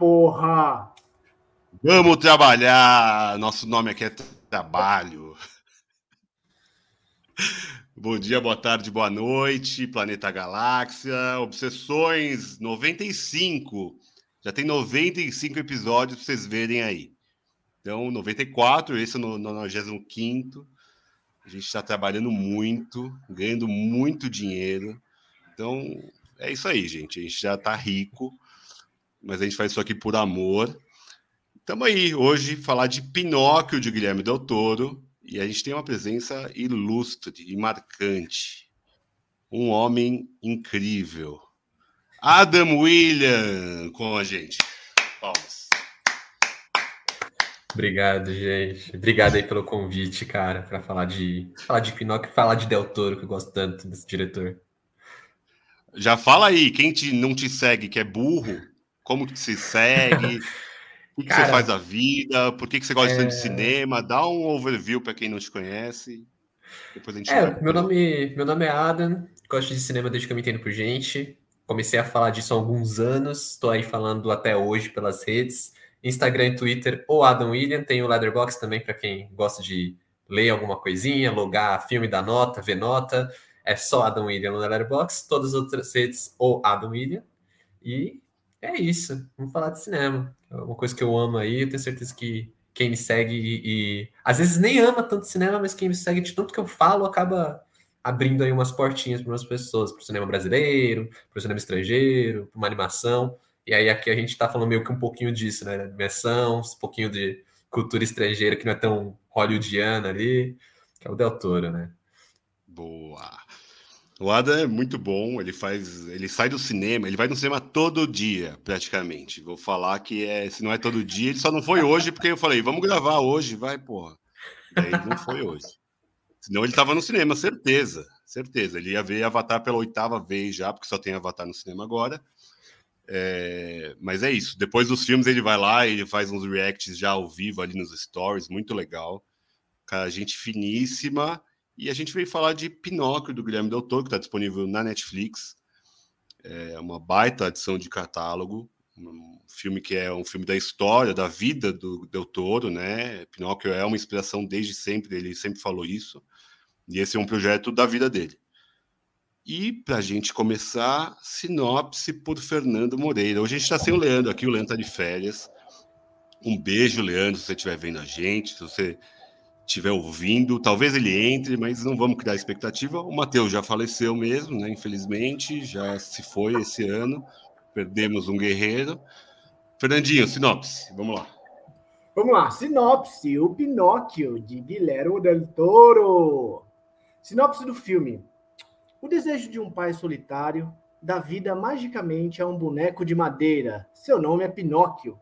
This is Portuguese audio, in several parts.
porra! Vamos trabalhar! Nosso nome aqui é Trabalho. Bom dia, boa tarde, boa noite, Planeta Galáxia. Obsessões 95. Já tem 95 episódios para vocês verem aí. Então, 94, esse é o 95. A gente está trabalhando muito, ganhando muito dinheiro. Então, é isso aí, gente. A gente já está rico, mas a gente faz isso aqui por amor. Estamos aí hoje falar de Pinóquio de Guilherme Del Toro. E a gente tem uma presença ilustre e marcante. Um homem incrível. Adam William com a gente. Palmas. Obrigado, gente. Obrigado aí pelo convite, cara, para falar de falar de Pinóquio, falar de Del Toro, que eu gosto tanto desse diretor. Já fala aí, quem te, não te segue, que é burro, como que se segue? O que, Cara, você faz da vida? Por que, que você gosta é... de cinema? Dá um overview para quem não te conhece. Depois a gente é, vai... meu nome, meu nome é Adam, gosto de cinema desde que eu me entendo por gente. Comecei a falar disso há alguns anos, estou aí falando até hoje pelas redes. Instagram e Twitter, ou Adam William, tem o Leatherbox também para quem gosta de ler alguma coisinha, logar filme da nota, ver nota. É só Adam William no Letterboxd, todas as outras redes, ou Adam William. E é isso, vamos falar de cinema. É uma coisa que eu amo aí, eu tenho certeza que quem me segue e, e, às vezes nem ama tanto cinema, mas quem me segue de tanto que eu falo acaba abrindo aí umas portinhas para umas pessoas, para o cinema brasileiro, para o cinema estrangeiro, para uma animação. E aí aqui a gente está falando meio que um pouquinho disso, né? Animação, um pouquinho de cultura estrangeira que não é tão hollywoodiana ali, que é o Del Toro, né? Boa. O Adam é muito bom, ele faz, ele sai do cinema, ele vai no cinema todo dia, praticamente. Vou falar que é, se não é todo dia, ele só não foi hoje porque eu falei, vamos gravar hoje, vai, porra. Daí não foi hoje. Senão ele tava no cinema, certeza, certeza. Ele ia ver Avatar pela oitava vez já, porque só tem Avatar no cinema agora. É, mas é isso. Depois dos filmes ele vai lá, ele faz uns reacts já ao vivo ali nos stories, muito legal. Cara, gente finíssima. E a gente veio falar de Pinóquio, do Guilherme Del Toro, que está disponível na Netflix. É uma baita adição de catálogo. Um filme que é um filme da história, da vida do Del Toro, né? Pinóquio é uma inspiração desde sempre, ele sempre falou isso. E esse é um projeto da vida dele. E para a gente começar, sinopse por Fernando Moreira. Hoje a gente está sem o Leandro aqui, o Leandro está de férias. Um beijo, Leandro, se você estiver vendo a gente, se você estiver ouvindo, talvez ele entre, mas não vamos criar expectativa. O Matheus já faleceu mesmo, né? Infelizmente, já se foi esse ano. Perdemos um guerreiro. Fernandinho, sinopse, vamos lá. Vamos lá, sinopse: O Pinóquio, de Guilherme Del Toro. Sinopse do filme: O desejo de um pai solitário dá vida magicamente a um boneco de madeira. Seu nome é Pinóquio.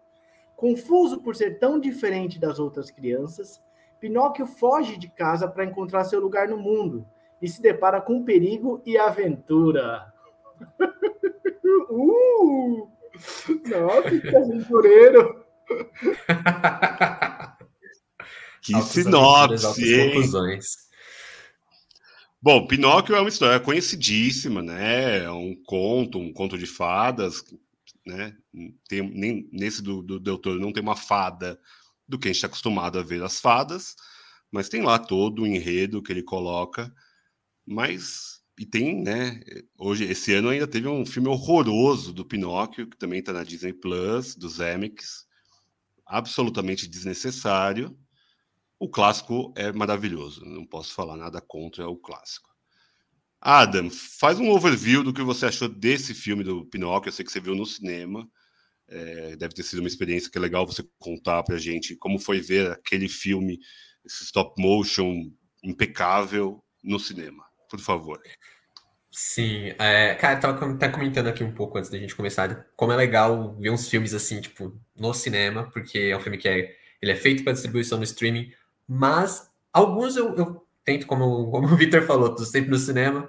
Confuso por ser tão diferente das outras crianças, Pinóquio foge de casa para encontrar seu lugar no mundo e se depara com perigo e aventura. uh! Nossa, que aventureiro! que sinopse, hein? Bom, Pinóquio é uma história conhecidíssima, né? É um conto, um conto de fadas, né? Tem, nem, nesse do, do Del Toro não tem uma fada do que a gente está acostumado a ver as fadas, mas tem lá todo o enredo que ele coloca, mas e tem, né? Hoje, esse ano ainda teve um filme horroroso do Pinóquio, que também está na Disney Plus, dos Zemeckis, absolutamente desnecessário. O clássico é maravilhoso, não posso falar nada contra o clássico. Adam, faz um overview do que você achou desse filme do Pinóquio. Eu sei que você viu no cinema. É, deve ter sido uma experiência que é legal você contar para a gente como foi ver aquele filme, esse stop motion impecável no cinema. Por favor. Sim, é, cara, eu tava até comentando aqui um pouco antes da gente começar, como é legal ver uns filmes assim, tipo, no cinema, porque é um filme que é, ele é feito para distribuição no streaming, mas alguns eu, eu tento, como, como o Victor falou, tô sempre no cinema,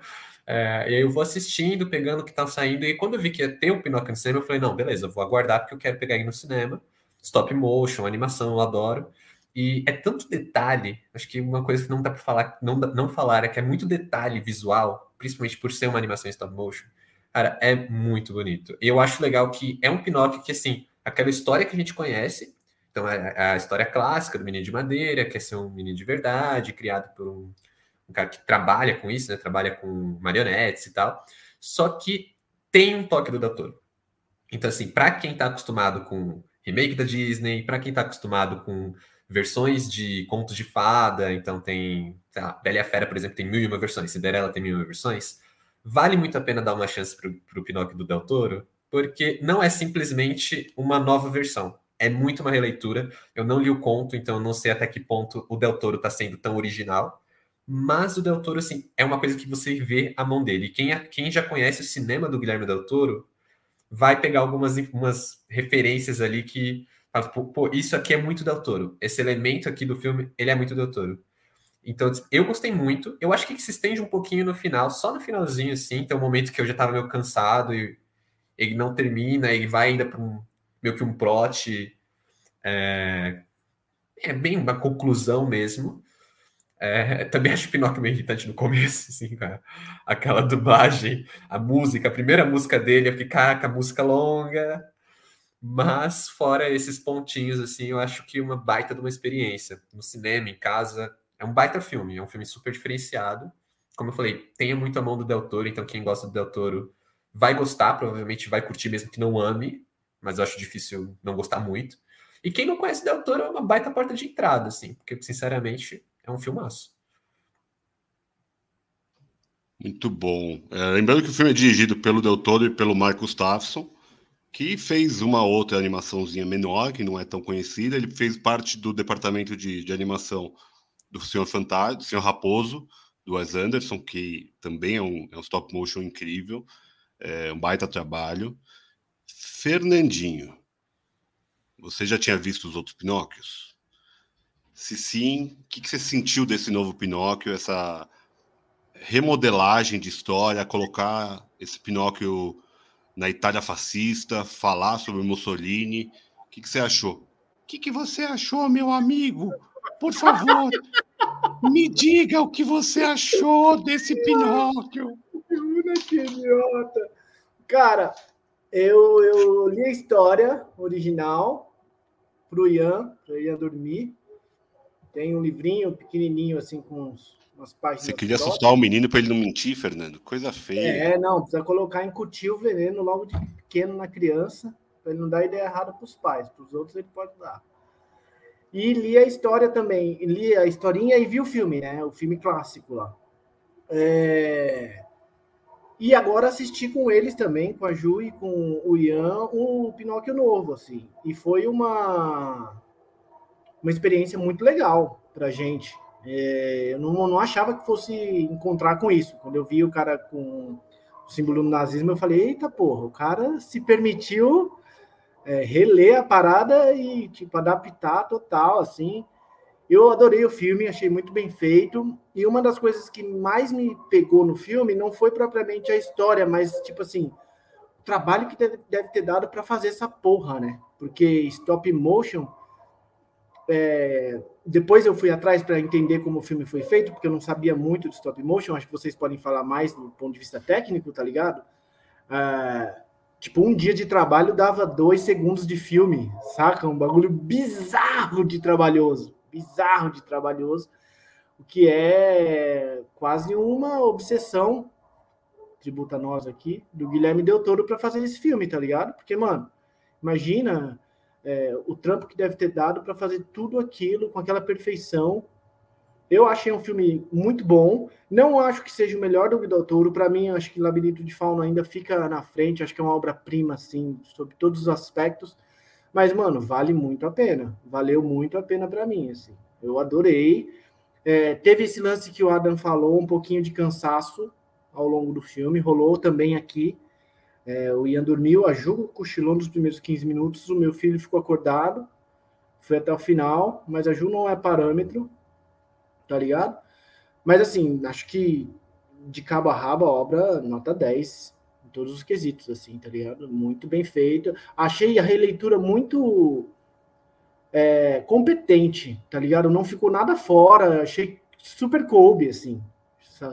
é, e aí eu vou assistindo, pegando o que tá saindo, e quando eu vi que ia ter o Pinóquio no cinema, eu falei, não, beleza, eu vou aguardar porque eu quero pegar ele no cinema. Stop motion, animação, eu adoro. E é tanto detalhe, acho que uma coisa que não dá para falar, não, não falar é que é muito detalhe visual, principalmente por ser uma animação stop motion. Cara, é muito bonito. E eu acho legal que é um Pinóquio que, assim, aquela história que a gente conhece. Então, é, é a história clássica do menino de madeira, quer ser um menino de verdade, criado por um, um cara que trabalha com isso, né? Trabalha com marionetes e tal. Só que tem um toque do doutor. Então, assim, para quem está acostumado com remake da Disney, para quem está acostumado com versões de contos de fada, então tem, sei lá, Bela e a Fera, por exemplo, tem mil e uma versões, Cinderela tem mil e uma versões, vale muito a pena dar uma chance para o Pinóquio do Del Toro, porque não é simplesmente uma nova versão, é muito uma releitura. Eu não li o conto, então eu não sei até que ponto o Del Toro está sendo tão original, mas o Del Toro, assim, é uma coisa que você vê a mão dele. Quem, quem já conhece o cinema do Guilherme Del Toro vai pegar algumas umas referências ali que fala, pô, isso aqui é muito Del Toro. Esse elemento aqui do filme, ele é muito Del Toro. Então, eu gostei muito. Eu acho que se estende um pouquinho no final, só no finalzinho, assim, tem um momento que eu já tava meio cansado e ele não termina, ele vai ainda para um meio que um plot. É, é bem uma conclusão mesmo. É, também acho Pinóquio meio irritante no começo, assim, cara. Aquela dublagem, a música, a primeira música dele, eu fiquei, caraca, música longa. Mas, fora esses pontinhos, assim, eu acho que uma baita de uma experiência. No cinema, em casa, é um baita filme, é um filme super diferenciado. Como eu falei, tenha muito a mão do Del Toro, então quem gosta do Del Toro vai gostar, provavelmente vai curtir mesmo que não ame, mas eu acho difícil não gostar muito. E quem não conhece Del Toro é uma baita porta de entrada, assim, porque, sinceramente, é um filmaço. Muito bom. É, lembrando que o filme é dirigido pelo Del Toro e pelo Mark Gustafsson, que fez uma outra animaçãozinha menor, que não é tão conhecida. Ele fez parte do departamento de, de animação do Senhor Fantástico, do Senhor Raposo, do Wes Anderson, que também é um, é um stop motion incrível, é um baita trabalho. Fernandinho, você já tinha visto os outros Pinóquios? Se sim, o que, que você sentiu desse novo Pinóquio, essa remodelagem de história, colocar esse Pinóquio na Itália fascista, falar sobre Mussolini? O que, que você achou? O que, que você achou, meu amigo? Por favor, me diga o que você achou desse Pinóquio. Que idiota. Cara, eu, eu li a história original pro Ian, pro Ian dormir. Tem um livrinho pequenininho, assim, com uns, umas páginas. Você queria assustar o menino para ele não mentir, Fernando? Coisa feia. É, não, precisa colocar, incutir o veneno logo de pequeno na criança, para ele não dar ideia errada para os pais. Para os outros ele pode dar. E li a história também, li a historinha e vi o filme, né? O filme clássico lá. É... E agora assisti com eles também, com a Ju e com o Ian, o Pinóquio novo, assim. E foi uma uma experiência muito legal para gente. É, eu não, não, achava que fosse encontrar com isso. Quando eu vi o cara com o símbolo do nazismo, eu falei: eita porra, o cara se permitiu é, reler a parada e tipo, adaptar total, assim. Eu adorei o filme, achei muito bem feito. E uma das coisas que mais me pegou no filme não foi propriamente a história, mas tipo assim, o trabalho que deve, deve ter dado para fazer essa porra, né? Porque stop motion é, depois eu fui atrás para entender como o filme foi feito, porque eu não sabia muito de stop motion. Acho que vocês podem falar mais do ponto de vista técnico, tá ligado? É, tipo, um dia de trabalho dava dois segundos de filme, saca? Um bagulho bizarro de trabalhoso. Bizarro de trabalhoso. O que é quase uma obsessão, tributa nós aqui, do Guilherme Del Toro para fazer esse filme, tá ligado? Porque, mano, imagina é, o trampo que deve ter dado para fazer tudo aquilo com aquela perfeição. Eu achei um filme muito bom. Não acho que seja o melhor do Guido Toro. Para mim, acho que Labirinto de Fauno ainda fica na frente. Acho que é uma obra-prima, assim, sobre todos os aspectos. Mas, mano, vale muito a pena. Valeu muito a pena para mim, assim. Eu adorei. É, teve esse lance que o Adam falou, um pouquinho de cansaço ao longo do filme. Rolou também aqui. É, o Ian dormiu, a Ju cochilou nos primeiros 15 minutos, o meu filho ficou acordado, foi até o final, mas a Ju não é parâmetro, tá ligado? Mas assim, acho que de cabo a rabo a obra nota 10 em todos os quesitos, assim, tá ligado? Muito bem feito. Achei a releitura muito é, competente, tá ligado? Não ficou nada fora, achei super coube, assim.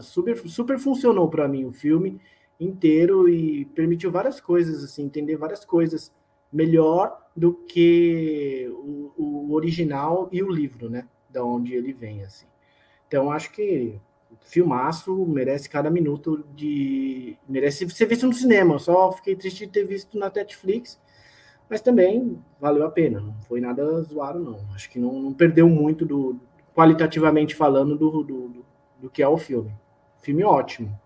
Super, super funcionou para mim o filme inteiro e permitiu várias coisas, assim, entender várias coisas melhor do que o, o original e o livro, né? Da onde ele vem, assim. Então, acho que filmaço merece cada minuto de. merece ser visto no cinema. Só fiquei triste de ter visto na Netflix, mas também valeu a pena. Não foi nada zoado, não. Acho que não, não perdeu muito do. qualitativamente falando, do, do, do, do que é o filme. Filme ótimo.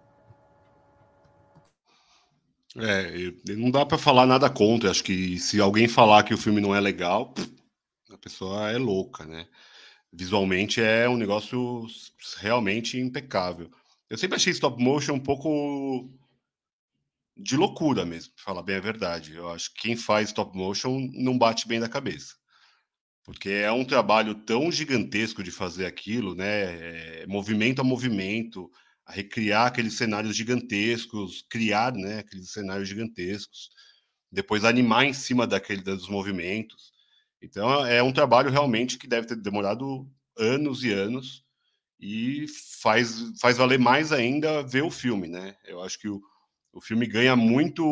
É, não dá para falar nada contra. Acho que se alguém falar que o filme não é legal, a pessoa é louca, né? Visualmente é um negócio realmente impecável. Eu sempre achei stop motion um pouco de loucura mesmo, para falar bem a verdade. Eu acho que quem faz stop motion não bate bem da cabeça. Porque é um trabalho tão gigantesco de fazer aquilo, né? É movimento a movimento, a recriar aqueles cenários gigantescos, criar né, aqueles cenários gigantescos, depois animar em cima daquele dos movimentos. Então é um trabalho realmente que deve ter demorado anos e anos e faz, faz valer mais ainda ver o filme, né? Eu acho que o, o filme ganha muito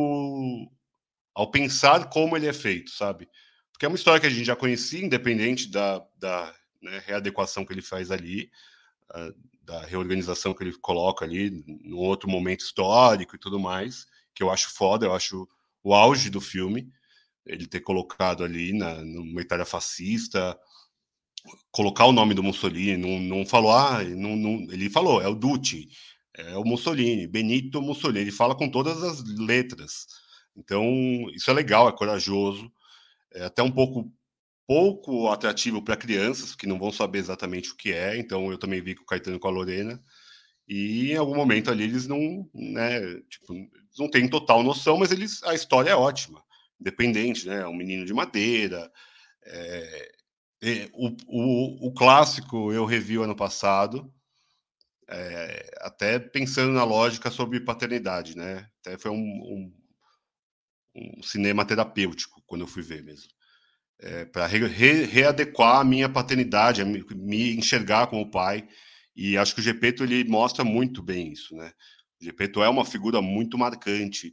ao pensar como ele é feito, sabe? Porque é uma história que a gente já conhecia, independente da, da né, readequação que ele faz ali, da reorganização que ele coloca ali, num outro momento histórico e tudo mais, que eu acho foda, eu acho o auge do filme, ele ter colocado ali na, numa Itália fascista, colocar o nome do Mussolini, não, não falou, ah, não, não, ele falou, é o Duce, é o Mussolini, Benito Mussolini, ele fala com todas as letras. Então, isso é legal, é corajoso, é até um pouco pouco atrativo para crianças que não vão saber exatamente o que é. Então, eu também vi com o Caetano e com a Lorena. E em algum momento ali eles não, né, tipo, não têm total noção, mas eles a história é ótima, independente, né? É um menino de madeira. É, é, o, o, o, clássico eu revi ano passado, é, até pensando na lógica sobre paternidade, né? Até foi um, um, um cinema terapêutico quando eu fui ver mesmo é, para re, re, readequar a minha paternidade, me, me, enxergar como pai. E acho que o Gepeto ele mostra muito bem isso, né? O Gepeto é uma figura muito marcante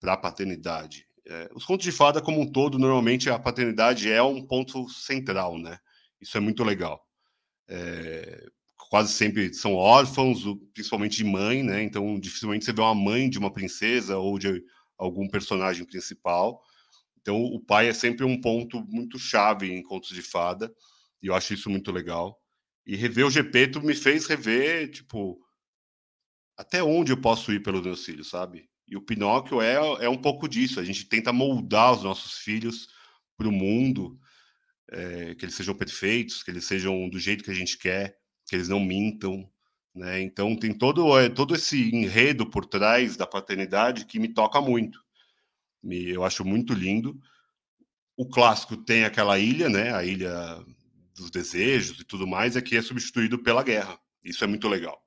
para a paternidade. É, os contos de fada, como um todo, normalmente a paternidade é um ponto central, né? Isso é muito legal. É, quase sempre são órfãos, principalmente de mãe, né? Então, dificilmente você vê uma mãe de uma princesa ou de algum personagem principal. Então, o pai é sempre um ponto muito chave em contos de fada, e eu acho isso muito legal. E rever o Gepeto me fez rever, tipo, até onde eu posso ir pelos meus filhos, sabe? E o Pinóquio é, é um pouco disso. A gente tenta moldar os nossos filhos para o mundo, é, que eles sejam perfeitos, que eles sejam do jeito que a gente quer, que eles não mintam. Né? Então, tem todo, é, todo esse enredo por trás da paternidade que me toca muito eu acho muito lindo. O clássico tem aquela ilha, né? A ilha dos desejos e tudo mais, é que é substituído pela guerra. Isso é muito legal.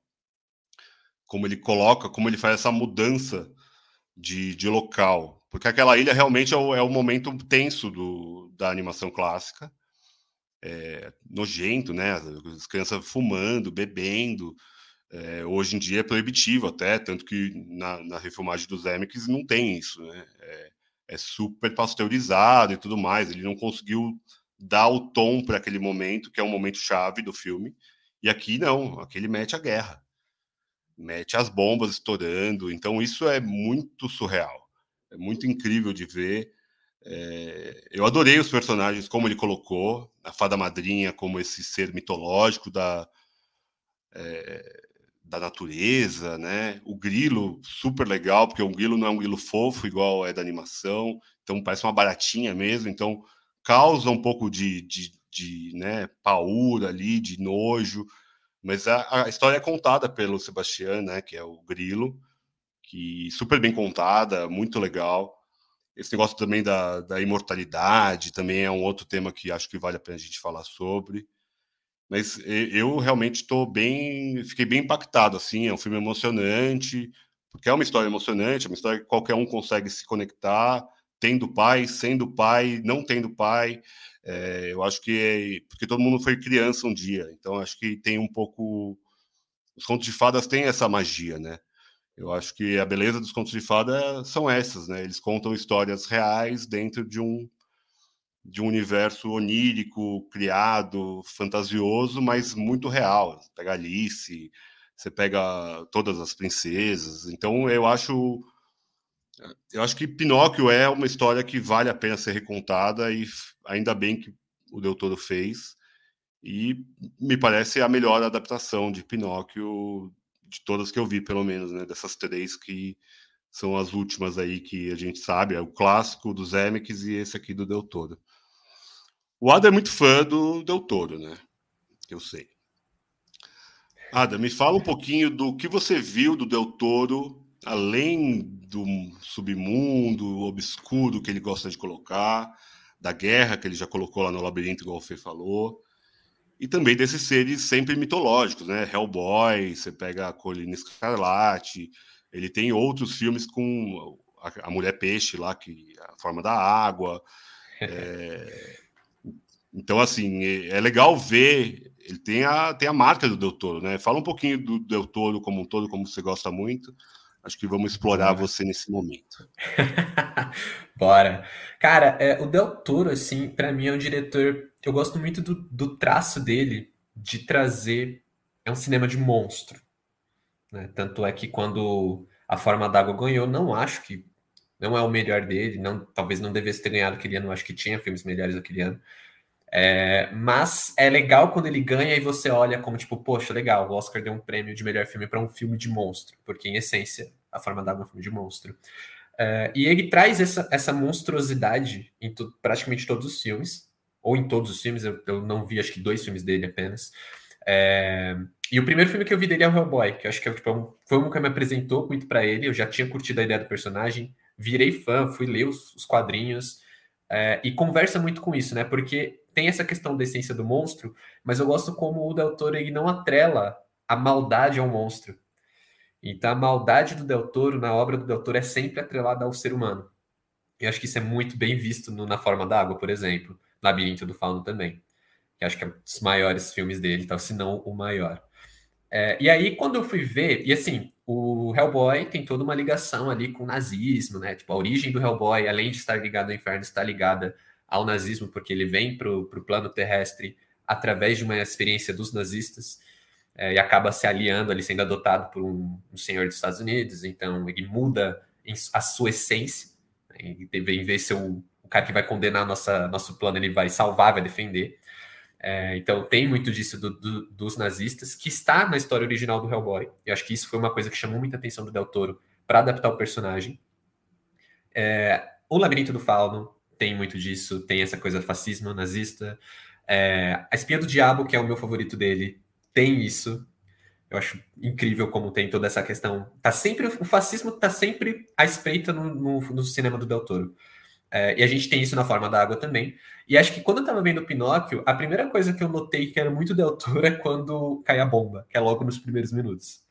Como ele coloca, como ele faz essa mudança de, de local. Porque aquela ilha realmente é o, é o momento tenso do, da animação clássica. É, nojento, né? As crianças fumando, bebendo. É, hoje em dia é proibitivo até, tanto que na, na refilmagem dos Emmys não tem isso, né? É, é, super pasteurizado e tudo mais. Ele não conseguiu dar o tom para aquele momento, que é um momento chave do filme. E aqui não, aqui ele mete a guerra, mete as bombas estourando. Então isso é muito surreal, é muito incrível de ver. É, eu adorei os personagens, como ele colocou, a fada madrinha como esse ser mitológico da, é, da natureza, né? O grilo, super legal, porque o grilo não é um grilo fofo, igual é da animação, então parece uma baratinha mesmo, então causa um pouco de, de, de né, paura ali, de nojo, mas a, a, história é contada pelo Sebastião, né, que é o grilo, que super bem contada, muito legal. Esse negócio também da, da imortalidade também é um outro tema que acho que vale a pena a gente falar sobre. Mas eu realmente estou bem, fiquei bem impactado, assim, é um filme emocionante, porque é uma história emocionante, é uma história que qualquer um consegue se conectar, tendo pai, sendo pai, não tendo pai. É, eu acho que é, porque todo mundo foi criança um dia, então acho que tem um pouco. Os contos de fadas têm essa magia, né? Eu acho que a beleza dos contos de fada são essas, né? Eles contam histórias reais dentro de um de um universo onírico, criado, fantasioso, mas muito real. Você pega Alice, você pega todas as princesas. Então eu acho eu acho que Pinóquio é uma história que vale a pena ser recontada e ainda bem que o Del Toro fez. E me parece a melhor adaptação de Pinóquio de todas que eu vi, pelo menos, né? Dessas três que são as últimas aí que a gente sabe, é o clássico do Zemeckis e esse aqui do Del Toro. O Ada é muito fã do Del Toro, né? Eu sei. Ada, me fala um pouquinho do que você viu do Del Toro, além do submundo obscuro que ele gosta de colocar, da guerra que ele já colocou lá no labirinto, igual o Fê falou, e também desses seres sempre mitológicos, né? Hellboy, você pega a Colina Escarlate, ele tem outros filmes com a, a Mulher Peixe lá, que a forma da água. É... então, assim, é, é, legal ver. Ele tem a, tem a marca do Del Toro, né? Fala um pouquinho do Del Toro como um todo, como você gosta muito. Acho que vamos explorar você nesse momento. Bora. Cara, é, o Del Toro, assim, para mim é um diretor. Eu gosto muito do, do traço dele de trazer. É um cinema de monstro. Né? Tanto é que quando a Forma d'Água ganhou, não acho que não é o melhor dele, não, talvez não devesse ter ganhado aquele ano, acho que tinha filmes melhores aquele ano. É, mas é legal quando ele ganha e você olha como tipo, poxa, legal, o Oscar deu um prêmio de melhor filme para um filme de monstro, porque em essência, A Forma d'Água é um filme de monstro. É, e ele traz essa, essa monstruosidade em praticamente todos os filmes, ou em todos os filmes, eu, eu não vi acho que dois filmes dele apenas. É, e o primeiro filme que eu vi dele é o Hellboy, que eu acho que é, tipo, um, foi um que me apresentou muito para ele. Eu já tinha curtido a ideia do personagem, virei fã, fui ler os, os quadrinhos é, e conversa muito com isso, né? Porque tem essa questão da essência do monstro, mas eu gosto como o Del Toro ele não atrela a maldade ao monstro. Então a maldade do Del Toro na obra do Del Toro é sempre atrelada ao ser humano. E acho que isso é muito bem visto no, na Forma da Água, por exemplo, Labirinto do Fauno também. Que acho que é um dos maiores filmes dele, tal, se não o maior. É, e aí, quando eu fui ver, e assim, o Hellboy tem toda uma ligação ali com o nazismo, né? Tipo, a origem do Hellboy, além de estar ligado ao inferno, está ligada ao nazismo, porque ele vem para o plano terrestre através de uma experiência dos nazistas é, e acaba se aliando ali, sendo adotado por um, um, senhor dos Estados Unidos. Então, ele muda a sua essência. Né? Em vez de ser o, o cara que vai condenar nossa, nosso plano, ele vai salvar, vai defender. É, então tem muito disso do, do, dos nazistas, que está na história original do Hellboy. Eu acho que isso foi uma coisa que chamou muita atenção do Del Toro para adaptar o personagem. É, o Labirinto do Fauno tem muito disso, tem essa coisa fascismo nazista. É, a Espia do Diabo, que é o meu favorito dele, tem isso. Eu acho incrível como tem toda essa questão. Tá sempre o fascismo tá sempre à espreita no, no, no cinema do Del Toro. É, e a gente tem isso na forma da água também. E acho que quando eu tava vendo Pinóquio, a primeira coisa que eu notei que era muito Del Toro é quando cai a bomba, que é logo nos primeiros minutos.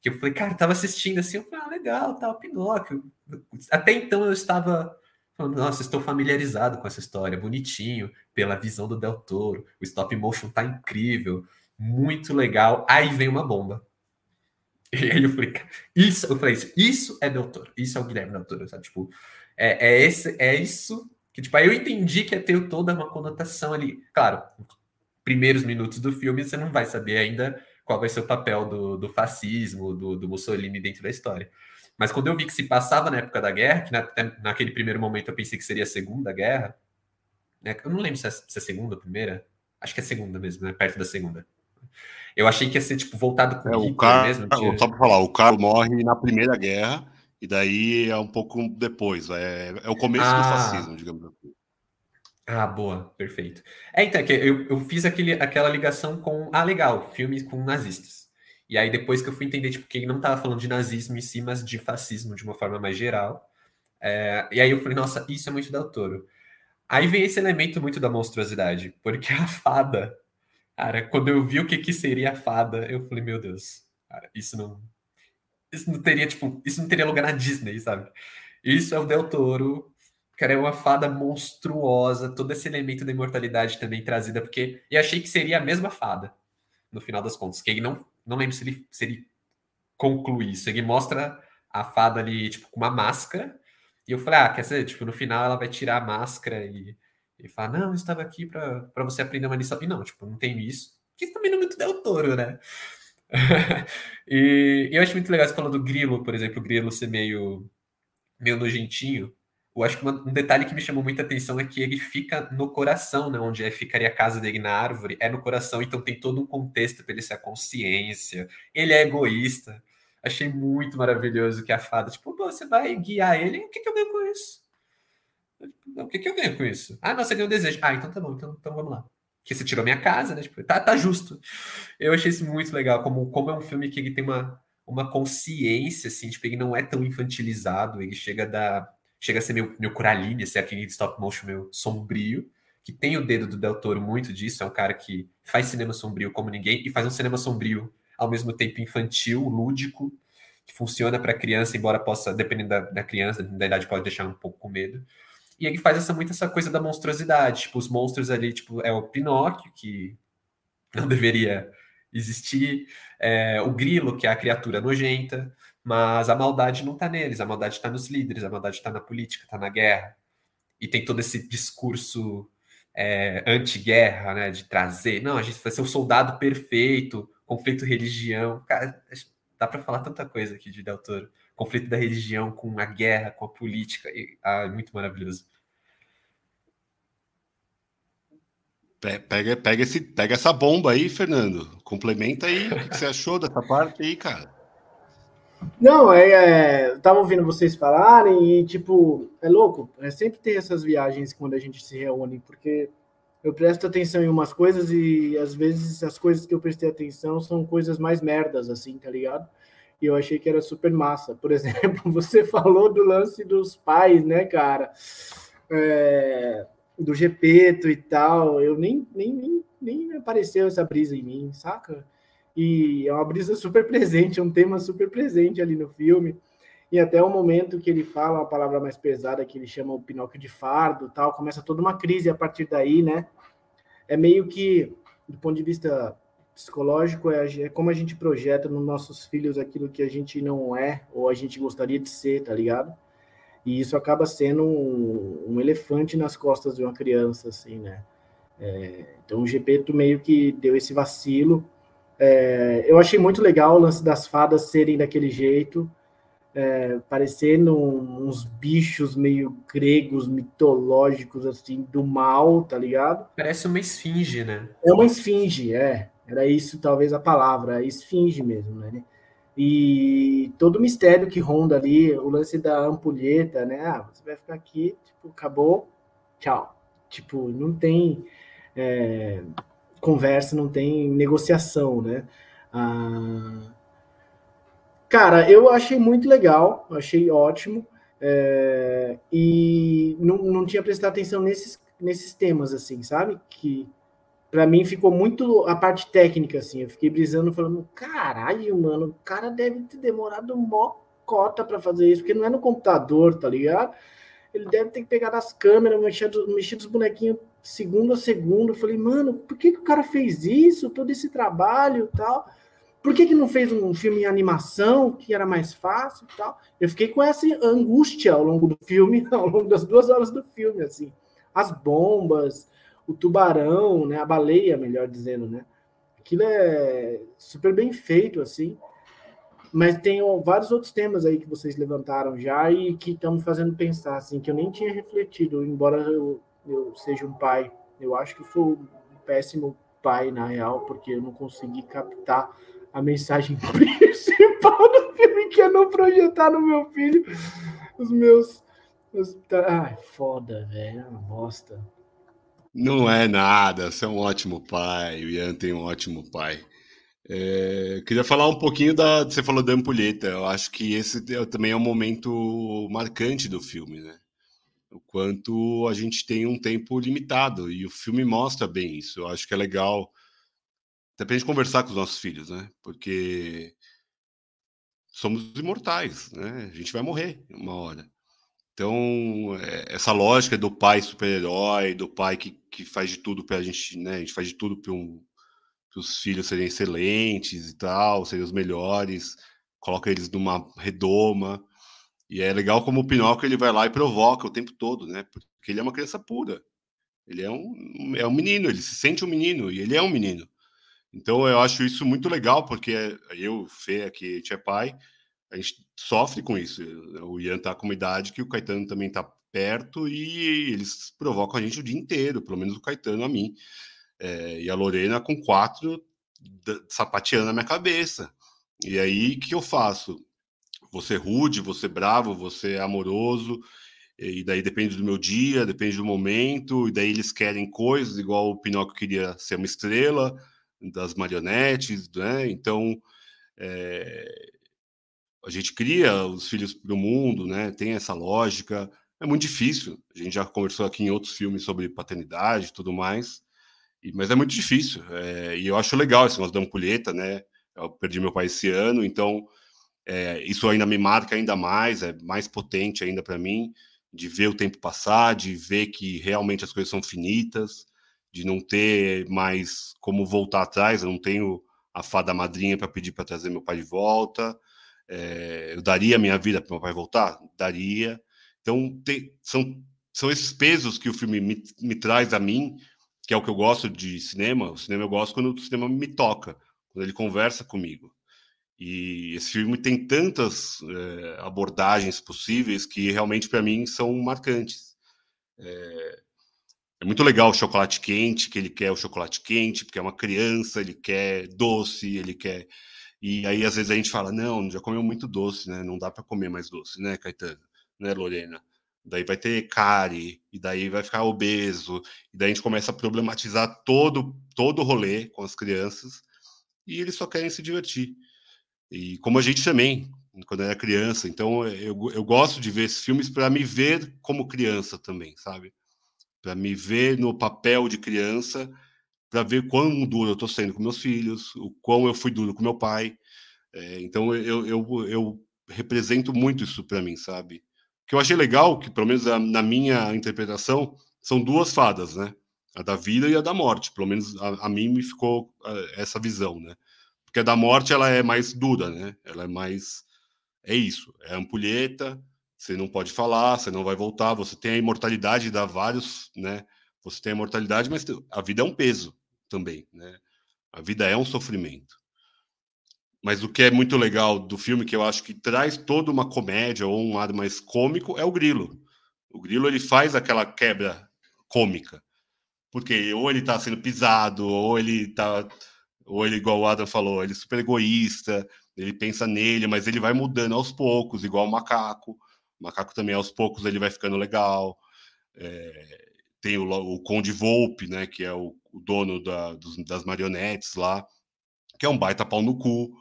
Que eu falei, cara, eu tava assistindo assim, eu falei, ah, legal, tá, o Pinóquio. Até então eu estava nossa, estou familiarizado com essa história, bonitinho, pela visão do Del Toro, o stop motion tá incrível, muito legal. Aí vem uma bomba. E aí eu falei, isso, eu falei, isso é Del Toro, isso é o Guilherme Del Toro, sabe? Tipo, é, é, esse, é isso que, tipo, aí eu entendi que ia ter toda uma conotação ali. Claro, primeiros minutos do filme você não vai saber ainda qual vai ser o papel do, do fascismo, do, do Mussolini dentro da história. Mas quando eu vi que se passava na época da guerra, que na, naquele primeiro momento eu pensei que seria a Segunda Guerra, né? eu não lembro se é, se é a segunda ou primeira, acho que é a segunda mesmo, né? perto da segunda. Eu achei que ia ser tipo voltado com é, o cara, mesmo. Só para falar, o cara morre na Primeira Guerra e daí é um pouco depois, é, é o começo ah. do fascismo, digamos assim. Ah, boa, perfeito. É, então, é eu, eu fiz aquele, aquela ligação com. Ah, legal, filmes com nazistas. E aí, depois que eu fui entender tipo, que ele não estava falando de nazismo em si, mas de fascismo de uma forma mais geral. É, e aí eu falei, nossa, isso é muito Del Toro. Aí vem esse elemento muito da monstruosidade, porque a fada, cara, quando eu vi o que, que seria a fada, eu falei, meu Deus, cara, isso não, isso não teria, tipo, isso não teria lugar na Disney, sabe? Isso é o Del Toro, cara, é uma fada monstruosa, todo esse elemento da imortalidade também trazida, porque eu achei que seria a mesma fada, no final das contas, que ele não, não lembro se ele, se ele conclui isso, ele mostra a fada ali, tipo, com uma máscara, e eu falei, ah, quer dizer, tipo, no final ela vai tirar a máscara e, Ele fala, não, eu estava aqui para você aprender uma lição. E não, tipo, não tem isso. Que também não é muito Del né? e, e, eu acho muito legal você falando do grilo, por exemplo, o grilo ser meio, meio nojentinho. Eu acho que uma, um detalhe que me chamou muita atenção é que ele fica no coração, né? Onde é, ficaria a casa dele na árvore, é no coração, então tem todo um contexto para ele ser a consciência. Ele é egoísta. Achei muito maravilhoso que a fada, tipo, você vai guiar ele, o que, que eu ganho com isso? O que, que eu ganho com isso? Ah, não, você ganhou um desejo. Ah, então tá bom, então, então vamos lá. Que você tirou minha casa, né? Tipo, tá, tá justo. Eu achei isso muito legal, como, como é um filme que ele tem uma, uma consciência, assim, tipo, ele não é tão infantilizado, ele chega a dar chega a ser meio, meio Coraline, ser aquele stop motion meio sombrio, que tem o dedo do Del Toro muito disso, é um cara que faz cinema sombrio como ninguém e faz um cinema sombrio ao mesmo tempo infantil, lúdico, que funciona para criança, embora possa, dependendo da, da, criança, da idade, pode deixar um pouco com medo. E ele faz essa, muito essa coisa da monstruosidade, tipo, os monstros ali, tipo, é o Pinóquio, que não deveria existir, é, o Grilo, que é a criatura nojenta, mas a maldade não está neles, a maldade está nos líderes, a maldade está na política, está na guerra. E tem todo esse discurso é, anti-guerra, né, de trazer, não, a gente vai ser o soldado perfeito, conflito religião. Cara, dá para falar tanta coisa aqui de Del Toro. Conflito da religião com a guerra, com a política, e, ah, é muito maravilhoso. Pega, pega, esse, pega essa bomba aí, Fernando. Complementa aí o que você achou dessa parte aí, cara. Não, é, é, tava ouvindo vocês falarem e, tipo, é louco. É, sempre tem essas viagens quando a gente se reúne, porque eu presto atenção em umas coisas e, às vezes, as coisas que eu prestei atenção são coisas mais merdas, assim, tá ligado? E eu achei que era super massa. Por exemplo, você falou do lance dos pais, né, cara? É, do Gepeto e tal. Eu nem, nem, nem, nem apareceu essa brisa em mim, saca? E é uma brisa super presente, é um tema super presente ali no filme. E até o momento que ele fala a palavra mais pesada, que ele chama o Pinóquio de fardo, tal, começa toda uma crise a partir daí, né? É meio que, do ponto de vista psicológico, é, é como a gente projeta nos nossos filhos aquilo que a gente não é ou a gente gostaria de ser, tá ligado? E isso acaba sendo um, um elefante nas costas de uma criança, assim, né? É, então o Gepeto meio que deu esse vacilo é, eu achei muito legal o lance das fadas serem daquele jeito, é, parecendo uns bichos meio gregos, mitológicos, assim, do mal, tá ligado? Parece uma esfinge, né? É uma esfinge, é. Era isso, talvez, a palavra, esfinge mesmo, né? E todo o mistério que ronda ali, o lance da ampulheta, né? Ah, você vai ficar aqui, tipo, acabou, tchau. Tipo, não tem. É, conversa, não tem negociação, né? Ah, cara, eu achei muito legal, achei ótimo, é, e não, não tinha prestado atenção nesses, nesses temas, assim, sabe? Que para mim ficou muito a parte técnica, assim, eu fiquei brisando, falando, caralho, mano, o cara deve ter demorado mó cota para fazer isso, porque não é no computador, tá ligado? Ele deve ter que pegar das câmeras, mexer, mexer dos bonequinhos segundo a segundo. Eu falei, mano, por que, que o cara fez isso? Todo esse trabalho e tal. Por que, que não fez um filme em animação, que era mais fácil e tal? Eu fiquei com essa angústia ao longo do filme, ao longo das duas horas do filme, assim. As bombas, o tubarão, né? A baleia, melhor dizendo, né? Aquilo é super bem feito, assim. Mas tem vários outros temas aí que vocês levantaram já e que estão fazendo pensar, assim, que eu nem tinha refletido, embora eu eu seja um pai. Eu acho que foi um péssimo pai, na real, porque eu não consegui captar a mensagem principal do filme, que é não projetar no meu filho os meus. Os... Ai, foda, velho. É uma bosta. Não é nada, você é um ótimo pai, o Ian tem um ótimo pai. É, queria falar um pouquinho da. Você falou da ampulheta, eu acho que esse também é um momento marcante do filme, né? O quanto a gente tem um tempo limitado e o filme mostra bem isso. Eu acho que é legal até pra gente conversar com os nossos filhos, né? Porque somos imortais, né? A gente vai morrer uma hora. Então, é, essa lógica do pai super-herói, do pai que, que faz de tudo para a gente, né? A gente faz de tudo para um, os filhos serem excelentes e tal, serem os melhores, coloca eles numa redoma. E é legal como o Pinóquio ele vai lá e provoca o tempo todo, né? Porque ele é uma criança pura. Ele é um, é um menino, ele se sente um menino e ele é um menino. Então eu acho isso muito legal, porque eu, Fê, aqui, a gente é pai, a gente sofre com isso. O Ian tá com uma idade que o Caetano também tá perto e eles provocam a gente o dia inteiro, pelo menos o Caetano a mim. É, e a Lorena com quatro sapateando na minha cabeça. E aí, o que eu faço? Você rude, você bravo, você amoroso, e daí depende do meu dia, depende do momento, e daí eles querem coisas, igual o Pinóquio queria ser uma estrela das marionetes, né? Então, é, a gente cria os filhos para o mundo, né? Tem essa lógica. É muito difícil. A gente já conversou aqui em outros filmes sobre paternidade e tudo mais, e, mas é muito difícil. É, e eu acho legal esse negócio da ampulheta, né? Eu perdi meu pai esse ano, então é, isso ainda me marca ainda mais, é mais potente ainda para mim de ver o tempo passar, de ver que realmente as coisas são finitas, de não ter mais como voltar atrás. Eu não tenho a fada madrinha para pedir para trazer meu pai de volta. É, eu daria minha vida para meu pai voltar? Daria. Então, são, são esses pesos que o filme me, me traz a mim, que é o que eu gosto de cinema. O cinema eu gosto quando o cinema me toca, quando ele conversa comigo. E esse filme tem tantas é, abordagens possíveis que realmente para mim são marcantes. É, é, muito legal o chocolate quente, que ele quer o chocolate quente, porque é uma criança, ele quer doce, ele quer. E aí às vezes a gente fala: não, já comeu muito doce, né? Não dá para comer mais doce, né, Caetano? Né, Lorena? Daí vai ter cárie, e daí vai ficar obeso, e daí a gente começa a problematizar todo, todo o rolê com as crianças, e eles só querem se divertir. E como a gente também, quando era criança. Então eu, eu gosto de ver esses filmes para me ver como criança também, sabe? Para me ver no papel de criança, para ver quão duro eu estou sendo com meus filhos, o quão eu fui duro com meu pai. É, então eu, eu, eu represento muito isso para mim, sabe? O que eu achei legal, que pelo menos na minha interpretação, são duas fadas, né? A da vida e a da morte. Pelo menos a, a mim me ficou essa visão, né? Porque a da morte ela é mais dura, né? Ela é mais é isso, é ampulheta, você não pode falar, você não vai voltar, você tem a imortalidade, dá vários, né? Você tem a imortalidade, mas a vida é um peso também, né? A vida é um sofrimento. Mas o que é muito legal do filme, que eu acho que traz toda uma comédia ou um lado mais cômico, é o Grilo. O Grilo ele faz aquela quebra cômica, porque ou ele está sendo pisado, ou ele está ou ele, igual o Adam falou, ele é super egoísta, ele pensa nele, mas ele vai mudando aos poucos, igual o macaco. O macaco também, aos poucos, ele vai ficando legal. É, tem o, o, Conde Volpe, né, que é o, o dono da, dos, das marionetes lá, que é um baita pau no cu.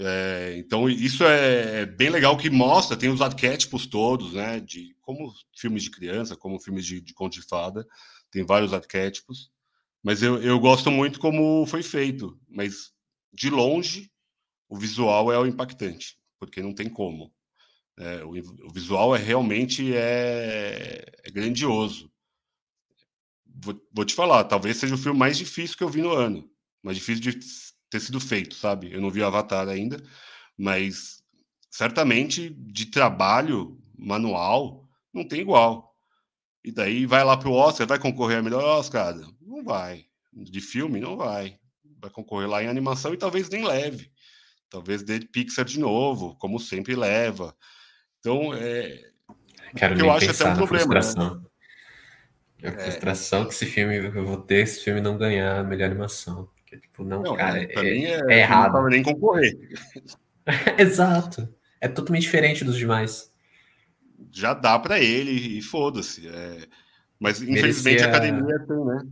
É, então, isso é, é bem legal que mostra, tem os arquétipos todos, né, de como filmes de criança, como filmes de, de conto de fada, tem vários arquétipos. Mas eu, eu gosto muito como foi feito. Mas de longe, o visual é o impactante, porque não tem como. É, o, o, visual é realmente é, é grandioso. Vou, vou, te falar, talvez seja o filme mais difícil que eu vi no ano. Mais difícil de ter sido feito, sabe? Eu não vi Avatar ainda, mas certamente de trabalho manual não tem igual. E daí vai lá para o Oscar, vai concorrer a melhor Oscar? Não vai. De filme, não vai. Vai concorrer lá em animação e talvez nem leve. Talvez dê Pixar de novo, como sempre leva. Então, é. Quero eu acho até um problema. Né? Frustração. Né? A frustração que esse filme, eu vou ter esse filme não ganhar a melhor animação. Porque, tipo, não, não cara, é, mim é, é errado. Não nem concorrer. Exato. É totalmente diferente dos demais. Já dá para ele e foda-se. É... Mas infelizmente Merecia... a academia tem, né?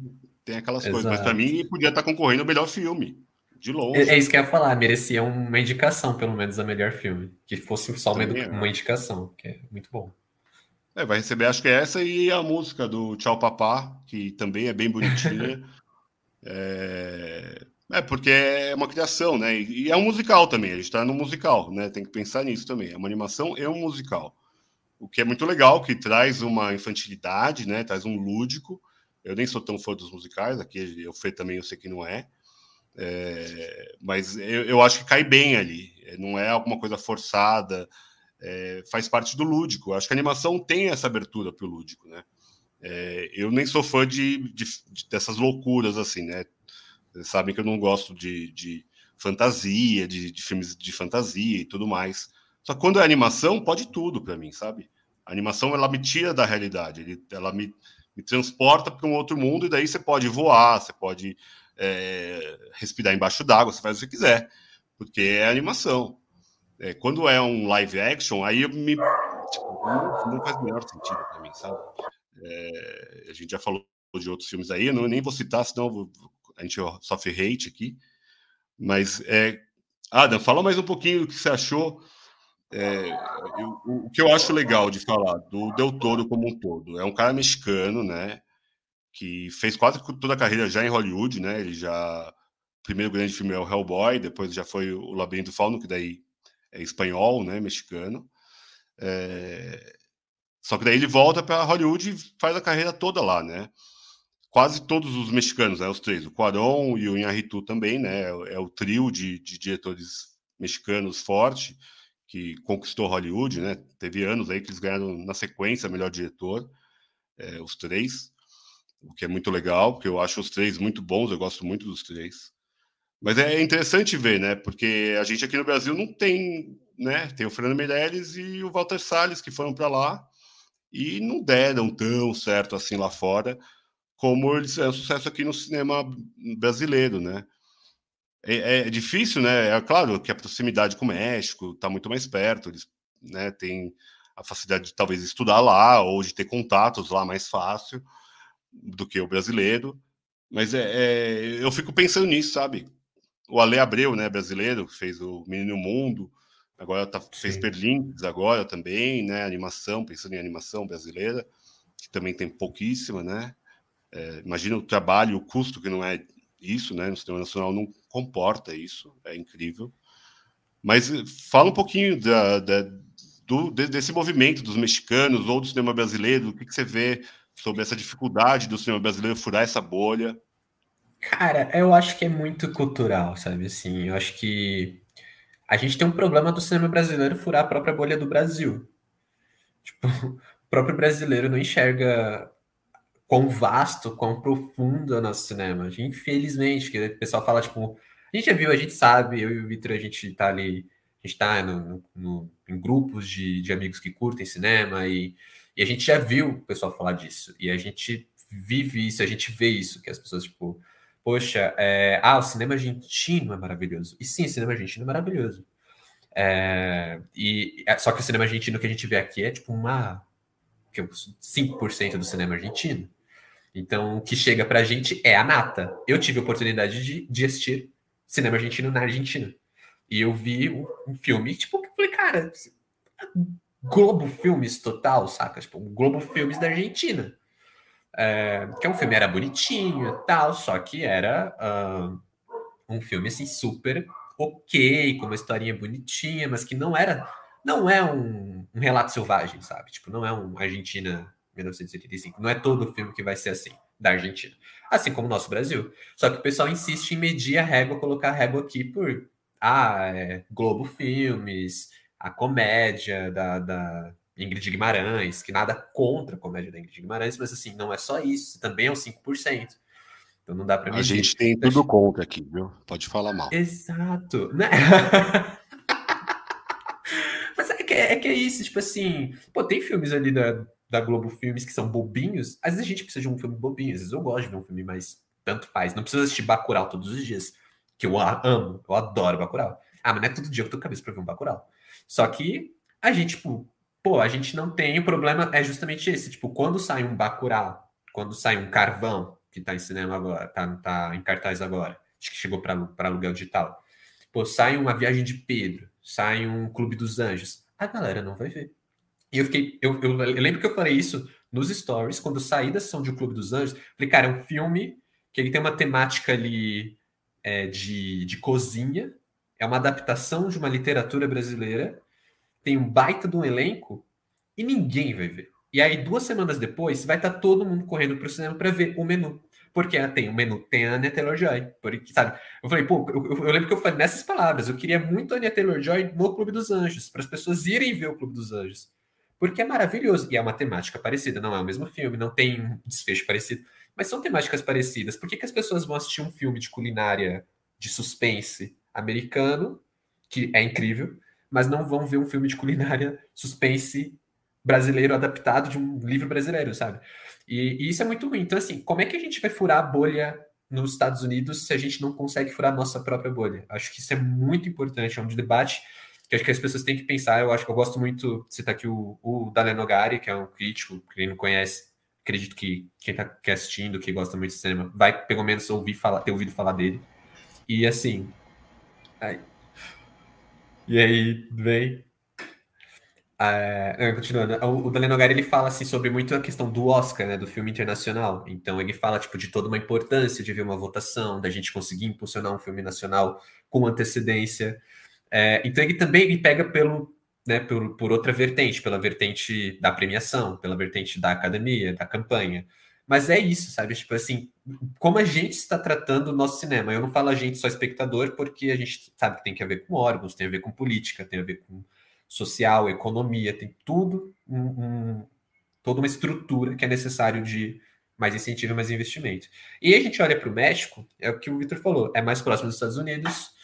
Tem aquelas Exato. coisas. Mas para mim podia estar concorrendo ao melhor filme. De longe. É, é, isso que eu ia falar, merecia uma indicação, pelo menos, a melhor filme. Que fosse só uma, é. uma indicação, que é muito bom. É, vai receber, acho que é essa e a música do Tchau Papá, que também é bem bonitinha. é... é... porque é uma criação, né? E é um musical também, a gente tá no musical, né? Tem que pensar nisso também. É uma animação e um musical. O que é muito legal, que traz uma infantilidade, né? Traz um lúdico. Eu nem sou tão fã dos musicais, aqui eu Fê também eu sei que não é. É, mas eu, eu, acho que cai bem ali, não é alguma coisa forçada, é, faz parte do lúdico. Acho que a animação tem essa abertura para o lúdico, né? É, eu nem sou fã de, de, de, dessas loucuras, assim, né? Vocês sabem que eu não gosto de, de fantasia, de, de, filmes de fantasia e tudo mais. Só que quando é animação, pode tudo para mim, sabe? A animação, ela me tira da realidade, ela me, me transporta para um outro mundo e daí você pode voar, você pode é, respirar embaixo d'água, você faz o que quiser, porque é animação. É, quando é um live action, aí me tipo, não, não, faz o menor sentido para mim, sabe? É, a gente já falou de outros filmes aí, eu não, nem vou citar, senão a gente sofre hate aqui. Mas, é, Adam, fala mais um pouquinho do que você achou. É, eu, o que eu acho legal de falar do Del Toro como um todo é um cara mexicano, né? Que fez quase toda a carreira já em Hollywood, né? Ele já. O primeiro grande filme é o Hellboy, depois já foi o Labirinto Fauno, que daí é espanhol, né? Mexicano. É... Só que daí ele volta para Hollywood e faz a carreira toda lá, né? Quase todos os mexicanos, né? Os três, o Cuarón e o Inarritu também, né? É, é o trio de, de diretores mexicanos forte que conquistou Hollywood, né? Teve anos aí que eles ganharam na sequência melhor diretor, é, os três, o que é muito legal, porque eu acho os três muito bons, eu gosto muito dos três. Mas é interessante ver, né? Porque a gente aqui no Brasil não tem, né? Tem o Fernando Meirelles e o Walter Salles que foram para lá e não deram tão certo assim lá fora como eles é um sucesso aqui no cinema brasileiro, né? É, é, difícil, né? É claro que a proximidade com o México está muito mais perto, eles né, têm a facilidade de talvez estudar lá ou de ter contatos lá mais fácil do que o brasileiro. Mas é, é eu fico pensando nisso, sabe? O Ale Abreu, né, brasileiro, fez o Menino Mundo, agora tá, fez Perlinks agora também, né? Animação, pensando em animação brasileira, que também tem pouquíssima, né? É, imagina o trabalho, o custo que não é isso, né? No sistema nacional não comporta isso, é incrível. Mas eh, fala um pouquinho da, da do, desse movimento dos mexicanos ou do cinema brasileiro, o que, que você vê sobre essa dificuldade do cinema brasileiro furar essa bolha? Cara, eu acho que é muito cultural, sabe? Assim, eu acho que a gente tem um problema do cinema brasileiro furar a própria bolha do Brasil. Tipo, o próprio brasileiro não enxerga quão vasto, quão profundo é o nosso cinema. Infelizmente, que o pessoal fala, tipo, a gente já viu, a gente sabe, eu e o Vitor, a gente tá ali, a gente tá no, no, em grupos de, de amigos que curtem cinema e, e a gente já viu o pessoal falar disso. E a gente vive isso, a gente vê isso, que as pessoas, tipo, poxa, é, ah, o cinema argentino é maravilhoso. E sim, o cinema argentino é maravilhoso. É, e, é, só que o cinema argentino que a gente vê aqui é tipo uma. 5% é do cinema argentino. Então, o que chega pra gente é a nata. Eu tive a oportunidade de, de assistir cinema argentino na Argentina. E eu vi um, um filme, tipo, eu falei, cara, Globo Filmes total, saca? Tipo, Globo Filmes da Argentina. É, que é um filme, era bonitinho e tal, só que era uh, um filme, assim, super ok, com uma historinha bonitinha, mas que não era, não é um, um relato selvagem, sabe? Tipo, não é um Argentina 1985. Não é todo filme que vai ser assim, da Argentina. Assim como o nosso Brasil. Só que o pessoal insiste em medir a régua, colocar a régua aqui por ah, é, Globo Filmes, a comédia da, da Ingrid Guimarães, que nada contra a comédia da Ingrid Guimarães, mas assim, não é só isso, também é uns 5%. Então não dá para medir. A gente tem tudo contra aqui, viu? Pode falar mal. Exato. Né? mas é que, é que é isso, tipo assim, pô, tem filmes ali da, da Globo Filmes que são bobinhos, às vezes a gente precisa de um filme bobinho, às vezes eu gosto de ver um filme mais tanto faz. Não precisa assistir Bacurau todos os dias, que eu amo, eu adoro Bacurau. Ah, mas não é todo dia que eu tô cabeça pra ver um Bacurau. Só que a gente, tipo, pô, a gente não tem, o problema é justamente esse, tipo, quando sai um Bacurau, quando sai um Carvão, que tá em cinema agora, tá, tá em cartaz agora, acho que chegou para aluguel digital. Pô, sai uma Viagem de Pedro, sai um Clube dos Anjos, a galera não vai ver. E eu fiquei. Eu, eu, eu, lembro que eu falei isso nos stories, quando eu saí da sessão de O Clube dos Anjos. Falei, cara, é um filme que ele tem uma temática ali é, de, de cozinha, é uma adaptação de uma literatura brasileira, tem um baita de um elenco e ninguém vai ver. E aí, duas semanas depois, vai estar tá todo mundo correndo para o cinema para ver o menu. Porque tem o menu, tem a Anya Taylor-Joy. Sabe? Eu falei, pô, eu, eu, lembro que eu falei nessas palavras, eu queria muito a Anya Taylor-Joy no Clube dos Anjos, para as pessoas irem ver o Clube dos Anjos. Porque é maravilhoso. E é uma temática parecida, não é o mesmo filme, não tem um desfecho parecido, mas são temáticas parecidas. Por que, que as pessoas vão assistir um filme de culinária de suspense americano, que é incrível, mas não vão ver um filme de culinária suspense brasileiro adaptado de um livro brasileiro, sabe? E, e, isso é muito ruim. Então, assim, como é que a gente vai furar a bolha nos Estados Unidos se a gente não consegue furar a nossa própria bolha? Acho que isso é muito importante, é um debate que acho que as pessoas têm que pensar. Eu acho que eu gosto muito de citar aqui o, o Dalen Nogari, que é um crítico, quem não conhece, acredito que quem está assistindo, que gosta muito de cinema, vai pelo menos ouvir falar, ter ouvido falar dele. E assim. E aí, vem. É, continuando, o, Dalen Nogari ele fala assim, sobre muito a questão do Oscar, né, do filme internacional. Então ele fala tipo de toda uma importância de ver uma votação, da gente conseguir impulsionar um filme nacional com antecedência. É, então ele também ele pega pelo, né, por, por outra vertente, pela vertente da premiação, pela vertente da academia, da campanha. Mas é isso, sabe? Tipo assim, como a gente está tratando o nosso cinema. Eu não falo a gente só espectador, porque a gente sabe que tem a ver com órgãos, tem a ver com política, tem a ver com social, economia, tem tudo, um, um, toda uma estrutura que é necessário de mais incentivo, mais investimento. E a gente olha para o México, é o que o Victor falou, é mais próximo dos Estados Unidos,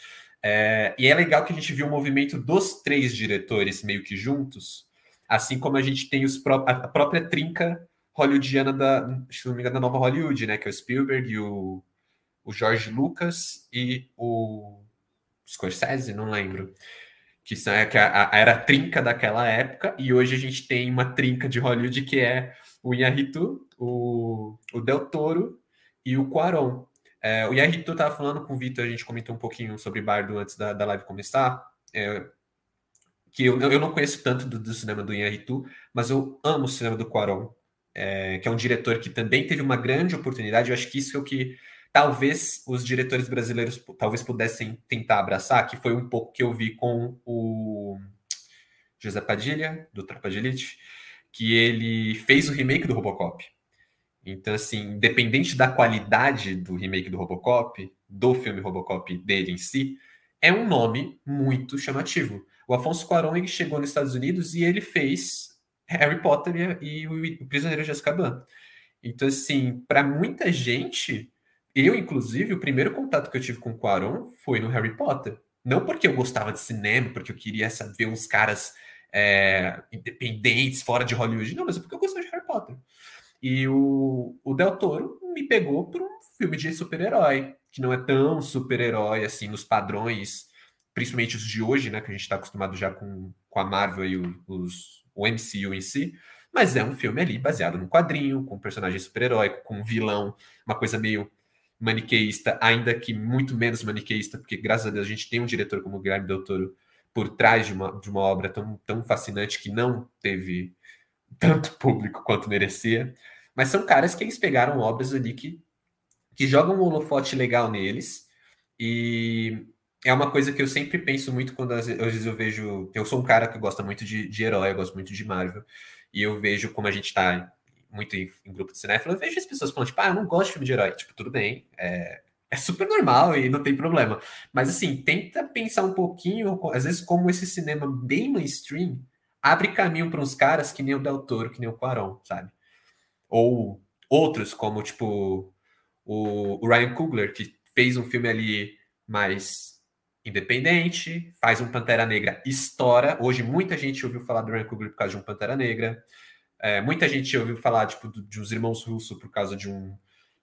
é, e é legal que a gente viu o movimento dos três diretores meio que juntos, assim como a gente tem pró a própria trinca hollywoodiana da, se não me engano, da nova Hollywood, né? Que é o Spielberg, o, o George Lucas e o Scorsese, não lembro que, são, é, que a, a, era a trinca daquela época, e hoje a gente tem uma trinca de Hollywood que é o Inharritu, o, o Del Toro e o Quaron. É, o Inharritu estava falando com o Vitor, a gente comentou um pouquinho sobre Bardo antes da, da live começar, é, que eu, eu não conheço tanto do, do cinema do Inharritu, mas eu amo o cinema do Quaron, é, que é um diretor que também teve uma grande oportunidade, eu acho que isso é o que talvez os diretores brasileiros talvez pudessem tentar abraçar, que foi um pouco que eu vi com o José Padilha, do Tropa de Elite, que ele fez o remake do Robocop. Então, assim, independente da qualidade do remake do Robocop, do filme Robocop dele em si, é um nome muito chamativo. O Afonso Cuarón ele chegou nos Estados Unidos e ele fez Harry Potter e, o Prisioneiro de Azkaban. Então, assim, para muita gente, eu, inclusive, o primeiro contato que eu tive com o Quaron foi no Harry Potter. Não porque eu gostava de cinema, porque eu queria saber uns caras é, independentes, fora de Hollywood, não, mas é porque eu gostava de Harry Potter. E o, o Del Toro me pegou por um filme de super-herói, que não é tão super-herói assim nos padrões, principalmente os de hoje, né? Que a gente está acostumado já com, com a Marvel e o, os, o MCU em si. Mas é um filme ali baseado num quadrinho, com um personagem super-heróico, com um vilão, uma coisa meio maniqueísta, ainda que muito menos maniqueísta, porque graças a Deus a gente tem um diretor como o Guilherme Del Toro por trás de uma, de uma obra tão, tão fascinante que não teve tanto público quanto merecia. Mas são caras que eles pegaram obras ali que, que jogam um holofote legal neles. E é uma coisa que eu sempre penso muito quando às vezes eu vejo. Eu sou um cara que gosta muito de, de herói, eu gosto muito de Marvel. E eu vejo como a gente está muito em, em grupo de cinéfilo, eu vejo as pessoas falando, tipo, ah, eu não gosto de filme de herói. Tipo, tudo bem, é, é super normal e não tem problema. Mas, assim, tenta pensar um pouquinho, às vezes, como esse cinema bem mainstream abre caminho para uns caras que nem o Del Toro, que nem o Quaron, sabe? Ou outros, como, tipo, o, o Ryan Coogler, que fez um filme ali mais independente, faz um Pantera Negra, estoura. Hoje muita gente ouviu falar do Ryan Coogler por causa de um Pantera Negra. É, muita gente ouviu falar tipo, de uns irmãos russos por causa de um,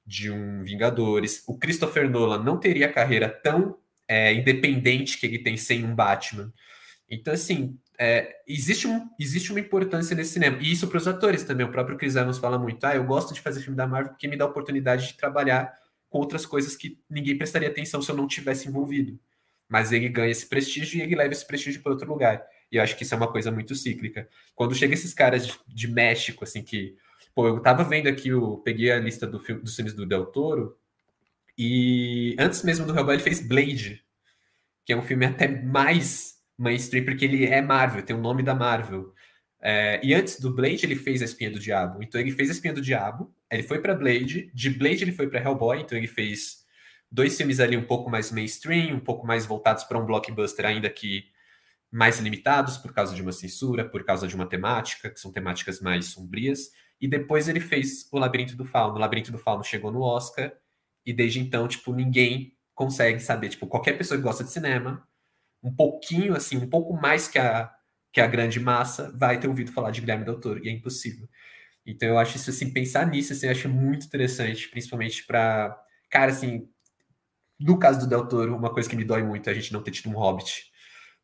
de um Vingadores. O Christopher Nolan não teria carreira tão é, independente que ele tem sem um Batman. Então, assim, é, existe, um, existe uma importância nesse cinema. E isso para os atores também. O próprio Chris Evans fala muito. Ah, eu gosto de fazer filme da Marvel porque me dá a oportunidade de trabalhar com outras coisas que ninguém prestaria atenção se eu não tivesse envolvido. Mas ele ganha esse prestígio e ele leva esse prestígio para outro lugar. E eu acho que isso é uma coisa muito cíclica. Quando chega esses caras de, de México, assim, que. Pô, eu tava vendo aqui, eu peguei a lista do filme, dos filmes do Del Toro, e antes mesmo do Hellboy, ele fez Blade, que é um filme até mais mainstream, porque ele é Marvel, tem o nome da Marvel. É, e antes do Blade, ele fez A Espinha do Diabo. Então, ele fez A Espinha do Diabo, ele foi para Blade, de Blade, ele foi para Hellboy, então, ele fez dois filmes ali um pouco mais mainstream, um pouco mais voltados para um blockbuster, ainda que mais limitados por causa de uma censura, por causa de uma temática, que são temáticas mais sombrias. E depois ele fez O Labirinto do Fauno. O Labirinto do Fauno chegou no Oscar e desde então, tipo, ninguém consegue saber, tipo, qualquer pessoa que gosta de cinema, um pouquinho assim, um pouco mais que a que a grande massa vai ter ouvido falar de Guilherme Del Toro, e é impossível. Então eu acho isso assim, pensar nisso assim, eu acho muito interessante, principalmente para, cara, assim, no caso do Del Toro, uma coisa que me dói muito é a gente não ter tido um Hobbit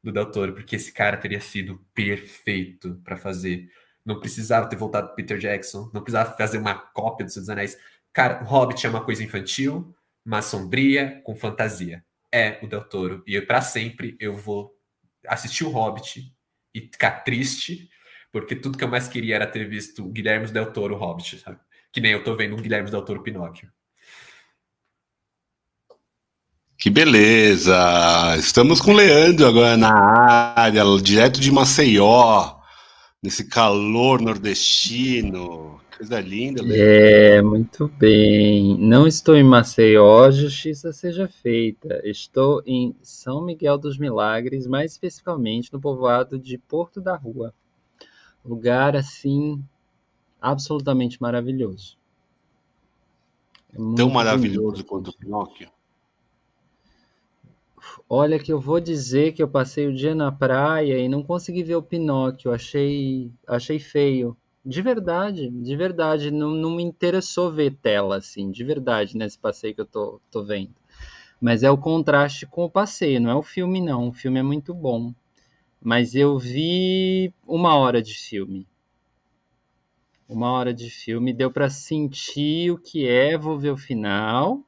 do Del Toro, porque esse cara teria sido perfeito para fazer. Não precisava ter voltado para Peter Jackson, não precisava fazer uma cópia do Senhor dos Anéis. Cara, Hobbit é uma coisa infantil, mas sombria, com fantasia. É o Del Toro. E para sempre eu vou assistir o Hobbit e ficar triste, porque tudo que eu mais queria era ter visto o Guilherme Del Toro Hobbit, sabe? Que nem eu tô vendo um Guilherme Del Toro Pinóquio. Que beleza! Estamos com o Leandro agora na área, direto de Maceió, nesse calor nordestino. Coisa linda. Leandro. É, muito bem. Não estou em Maceió, justiça seja feita. Estou em São Miguel dos Milagres, mais especificamente no povoado de Porto da Rua. Lugar assim absolutamente maravilhoso. É Tão maravilhoso quanto o Pinóquio. Olha que eu vou dizer que eu passei o dia na praia e não consegui ver o Pinóquio, achei, achei feio. De verdade, de verdade, não, não me interessou ver tela assim, de verdade, nesse passeio que eu tô, tô vendo. Mas é o contraste com o passeio, não é o filme não, o filme é muito bom. Mas eu vi uma hora de filme. Uma hora de filme, deu para sentir o que é, vou ver o final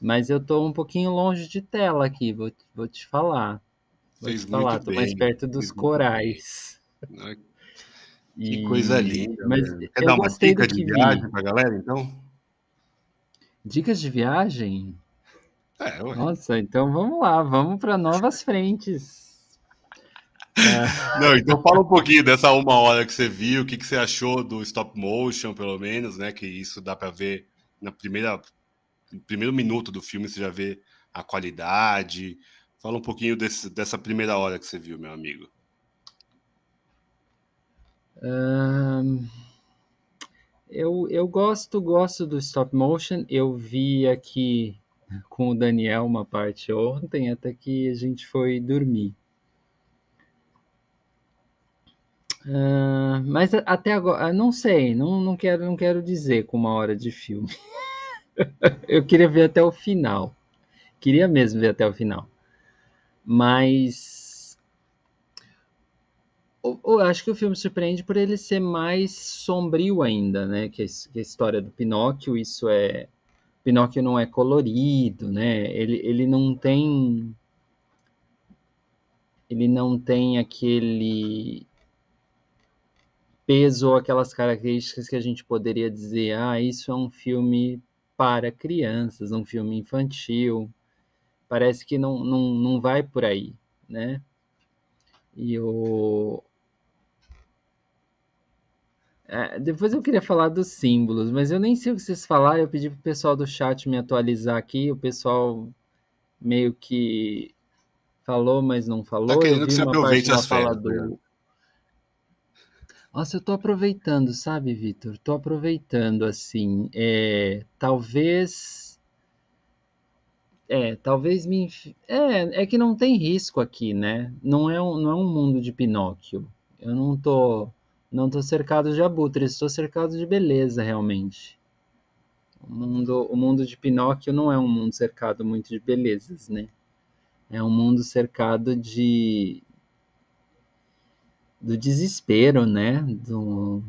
mas eu tô um pouquinho longe de tela aqui, vou, vou te falar. Vou Fez te falar, tô bem. mais perto dos corais. Que coisa linda. Mas Quer dar uma dica de viagem vi. pra galera, então? Dicas de viagem? É. Nossa, então vamos lá, vamos para novas frentes. É. Não, então fala um pouquinho dessa uma hora que você viu, o que, que você achou do stop motion, pelo menos, né? Que isso dá para ver na primeira no primeiro minuto do filme você já vê a qualidade. Fala um pouquinho desse, dessa primeira hora que você viu, meu amigo. Eu, eu gosto, gosto do stop motion. Eu vi aqui com o Daniel uma parte ontem, até que a gente foi dormir. Uh, mas até agora, não sei, não, não, quero, não quero dizer com uma hora de filme. eu queria ver até o final. Queria mesmo ver até o final. Mas. Eu, acho que o filme surpreende por ele ser mais sombrio ainda, né? Que a história do Pinóquio, isso é. Pinóquio não é colorido, né? Ele, ele não tem. Ele não tem aquele peso ou aquelas características que a gente poderia dizer, ah, isso é um filme para crianças, um filme infantil. Parece que não, não, não vai por aí, né? E o... É, depois eu queria falar dos símbolos, mas eu nem sei o que vocês falaram. Eu pedi para o pessoal do chat me atualizar aqui. O pessoal meio que falou, mas não falou. Tá querendo eu vi que você aproveite as do, né? Nossa, eu tô aproveitando, sabe, Vitor? Tô aproveitando, assim. É, talvez. É, talvez me. É, é que não tem risco aqui, né? Não é um, não é um mundo de Pinóquio. Eu não tô. Não tô cercado de abutres, estou cercado de beleza, realmente. O mundo, o mundo de Pinóquio não é um mundo cercado muito de belezas, né? É um mundo cercado de, do desespero, né? Do,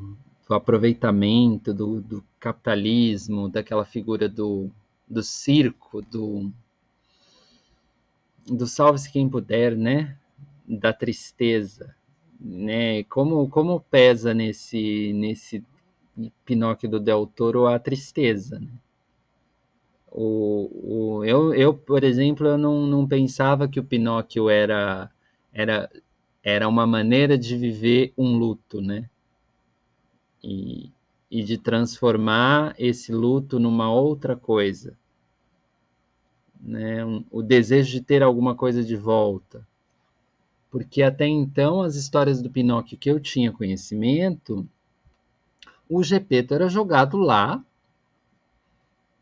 do aproveitamento, do, do, capitalismo, daquela figura do, do circo, do, do salve-se quem puder, né? Da tristeza, né? Como, como pesa nesse, nesse Pinóquio do Del Toro a tristeza, né? O, o, eu, eu, por exemplo, eu não, não pensava que o Pinóquio era, era era uma maneira de viver um luto, né? E, e de transformar esse luto numa outra coisa, né? O desejo de ter alguma coisa de volta. Porque até então, as histórias do Pinóquio que eu tinha conhecimento, o Gepeto era jogado lá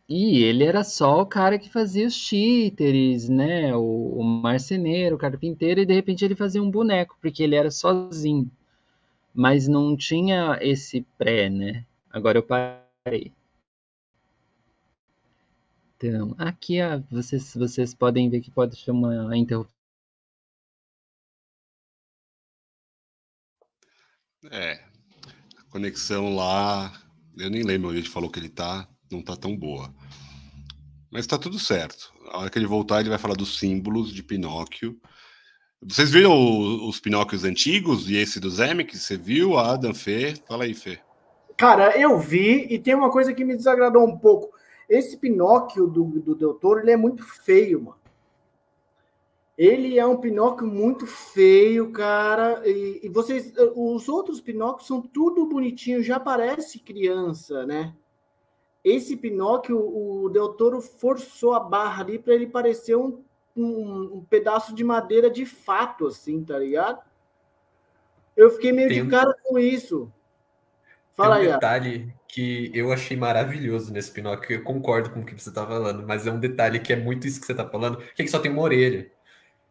e ele era só o cara que fazia os títeres, né? O, o marceneiro, o carpinteiro, e de repente ele fazia um boneco, porque ele era sozinho. Mas não tinha esse pré, né? Agora eu parei. Então, aqui ó, vocês, vocês podem ver que pode chamar a interrupção. É, a conexão lá, eu nem lembro onde ele falou que ele tá, não tá tão boa. Mas tá tudo certo. A hora que ele voltar, ele vai falar dos símbolos de Pinóquio. Vocês viram os Pinóquios antigos e esse do Zemeck? Você viu, Adam, Fê? Fala aí, Fê. Cara, eu vi e tem uma coisa que me desagradou um pouco. Esse Pinóquio do, do Del Toro, ele é muito feio, mano. Ele é um Pinóquio muito feio, cara. E, e, vocês, os outros Pinóquios são tudo bonitinho, já parece criança, né? Esse Pinóquio, o Del Toro forçou a barra ali para ele parecer um, um, um, pedaço de madeira de fato, assim, tá ligado? Eu fiquei meio Tem de cara com isso. Fala Tem um aí. detalhe que eu achei maravilhoso nesse Pinóquio. Eu concordo com o que você tá falando, mas é um detalhe que é muito isso que você tá falando, que ele só tem uma orelha.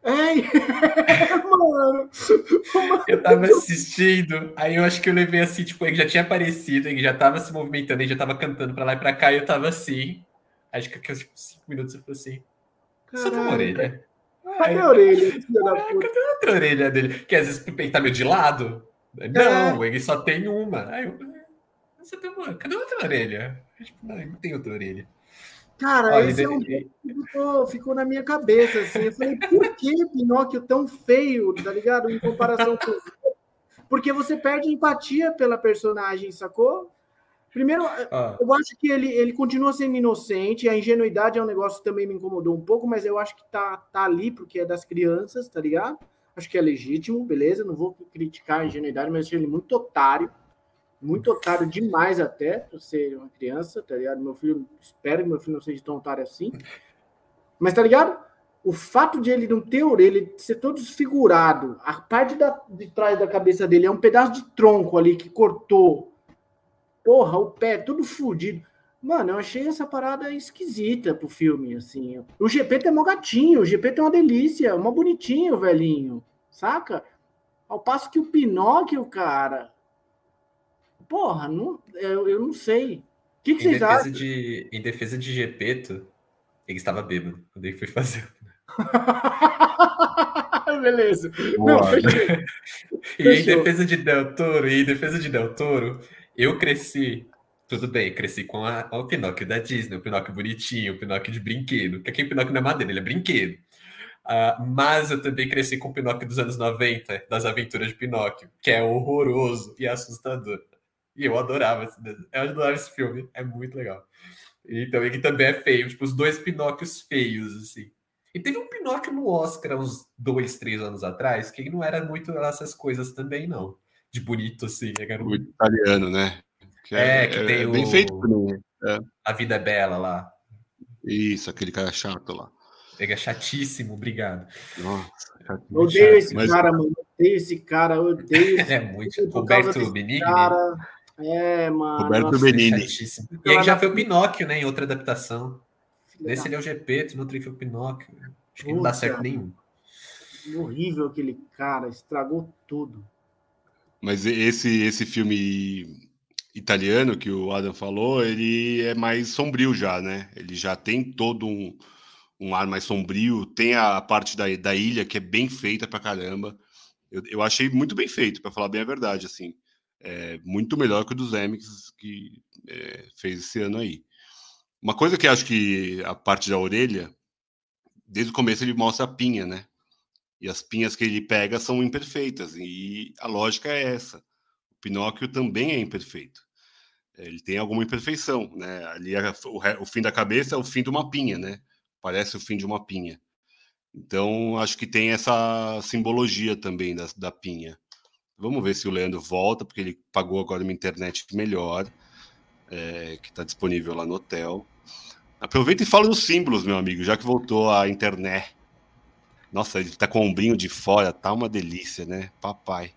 Ei, mano. Eu tava assistindo, aí eu acho que eu levei assim, tipo, ele já tinha aparecido, ele já tava se movimentando, ele já tava cantando pra lá e pra cá, e eu tava assim. Acho que aqueles tipo, cinco minutos eu falei assim. Só tem uma orelha. Cadê a orelha? Cadê a outra orelha dele? Que às vezes ele tá meio de lado. Não, é. ele só tem uma. Aí eu. Cadê a outra orelha? Tipo, não, não tem outra orelha. Cara, Olha, esse é um que ficou, ficou, na minha cabeça, assim. Eu falei, por que Pinóquio tão feio, tá ligado? Em comparação com. Porque você perde empatia pela personagem, sacou? Primeiro, ah. eu acho que ele, ele continua sendo inocente, a ingenuidade é um negócio que também me incomodou um pouco, mas eu acho que tá, tá ali porque é das crianças, tá ligado? Acho que é legítimo, beleza? Não vou criticar a ingenuidade, mas achei ele muito otário. Muito otário demais até, por ser uma criança, tá ligado? Meu filho, espero que meu filho não seja tão otário assim. Mas tá ligado? O fato de ele não ter orelha, ele ser todo desfigurado, a parte da, de trás da cabeça dele é um pedaço de tronco ali que cortou. Porra, o pé tudo fudido. Mano, eu achei essa parada esquisita pro filme, assim. O GP tem um gatinho, o GP tem uma delícia, uma bonitinho, velhinho, saca? Ao passo que o Pinóquio, cara, porra, não, eu, eu não sei. O que, que vocês acham? De, em defesa de Gepeto, ele estava bêbado quando ele foi fazer. Beleza. Não, e em defesa de Del Toro, e em defesa de Del Toro, eu cresci. Tudo bem, cresci com a, o Pinóquio da Disney, o Pinóquio bonitinho, o Pinóquio de brinquedo. Que aqui o Pinóquio não é madeira, ele é brinquedo. Uh, mas eu também cresci com o Pinóquio dos anos 90, das aventuras de Pinóquio, que é horroroso e assustador. E eu adorava esse Eu adorava esse filme. É muito legal. Então, ele também é feio. Tipo, os dois Pinóquios feios, assim. E teve um Pinóquio no Oscar uns dois, três anos atrás, que não era muito essas coisas também, não. De bonito, assim. Era um... O italiano, né? Que é, é, que é, tem é o... Bem feito também. É. A Vida é Bela lá. Isso, aquele cara chato lá. Ele é chatíssimo, obrigado. Nossa, eu odeio esse Mas... cara, mano. Eu odeio esse cara, eu odeio esse É muito. Roberto Benigni. Cara... É, mano. Roberto nossa, Benini. E aí já foi o Pinóquio, né? Em outra adaptação. Filha Nesse ele é o GP, no outro foi o Pinóquio. Acho que não dá certo nenhum. Horrível aquele cara, estragou tudo. Mas esse, esse filme italiano que o Adam falou, ele é mais sombrio já, né? Ele já tem todo um, um ar mais sombrio, tem a parte da, da ilha que é bem feita pra caramba. Eu, eu achei muito bem feito, para falar bem a verdade, assim é, muito melhor que o dos Emmys que é, fez esse ano aí. Uma coisa que acho que a parte da orelha, desde o começo ele mostra a pinha, né? E as pinhas que ele pega são imperfeitas, e a lógica é essa. O Pinóquio também é imperfeito. Ele tem alguma imperfeição, né? Ali é o, o fim da cabeça é o fim de uma pinha, né? Parece o fim de uma pinha. Então, acho que tem essa simbologia também da, da pinha. Vamos ver se o Leandro volta, porque ele pagou agora uma internet melhor, é, que está disponível lá no hotel. Aproveita e fala dos símbolos, meu amigo, já que voltou a internet. Nossa, ele tá com o ombrinho de fora, tá uma delícia, né? Papai.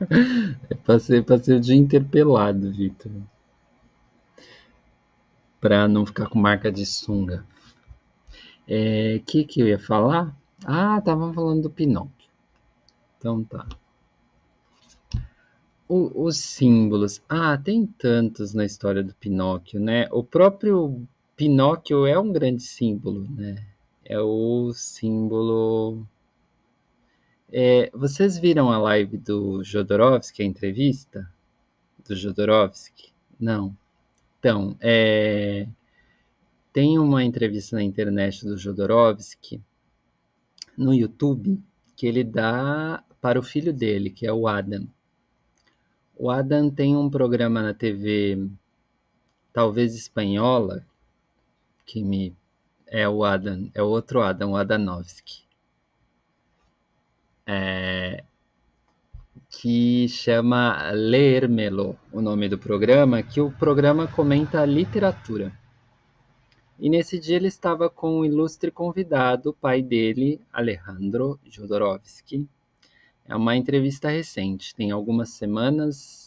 passei, passei o dia interpelado, Vitor. Pra não ficar com marca de sunga. O é, que, que eu ia falar? Ah, tava falando do Pinóquio. Então tá. O, os símbolos. Ah, tem tantos na história do Pinóquio, né? O próprio Pinóquio é um grande símbolo, né? É o símbolo. É, vocês viram a live do Jodorowsky, a entrevista do Jodorowsky? Não. Então, é, tem uma entrevista na internet do Jodorowsky no YouTube que ele dá para o filho dele, que é o Adam. O Adam tem um programa na TV, talvez espanhola, que me é o Adam, é o outro Adam, o Adanovski. É, que chama Lermelo, o nome do programa, que o programa comenta literatura. E nesse dia ele estava com um ilustre convidado, o pai dele, Alejandro Jodorowsky. É uma entrevista recente, tem algumas semanas,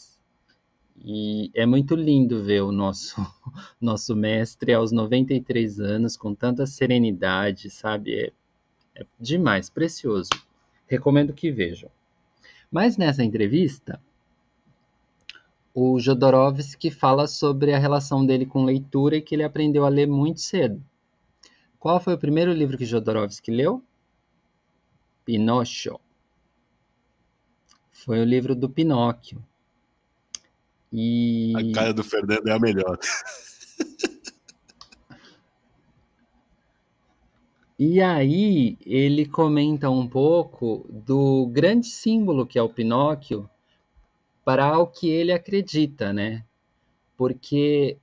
e é muito lindo ver o nosso, nosso mestre aos 93 anos, com tanta serenidade, sabe? É, é demais, precioso. Recomendo que vejam. Mas nessa entrevista, o Jodorowsky fala sobre a relação dele com leitura e que ele aprendeu a ler muito cedo. Qual foi o primeiro livro que Jodorowsky leu? Pinóquio. Foi o livro do Pinóquio. E... A cara do Fernando é a melhor. E aí ele comenta um pouco do grande símbolo que é o Pinóquio para o que ele acredita, né? Porque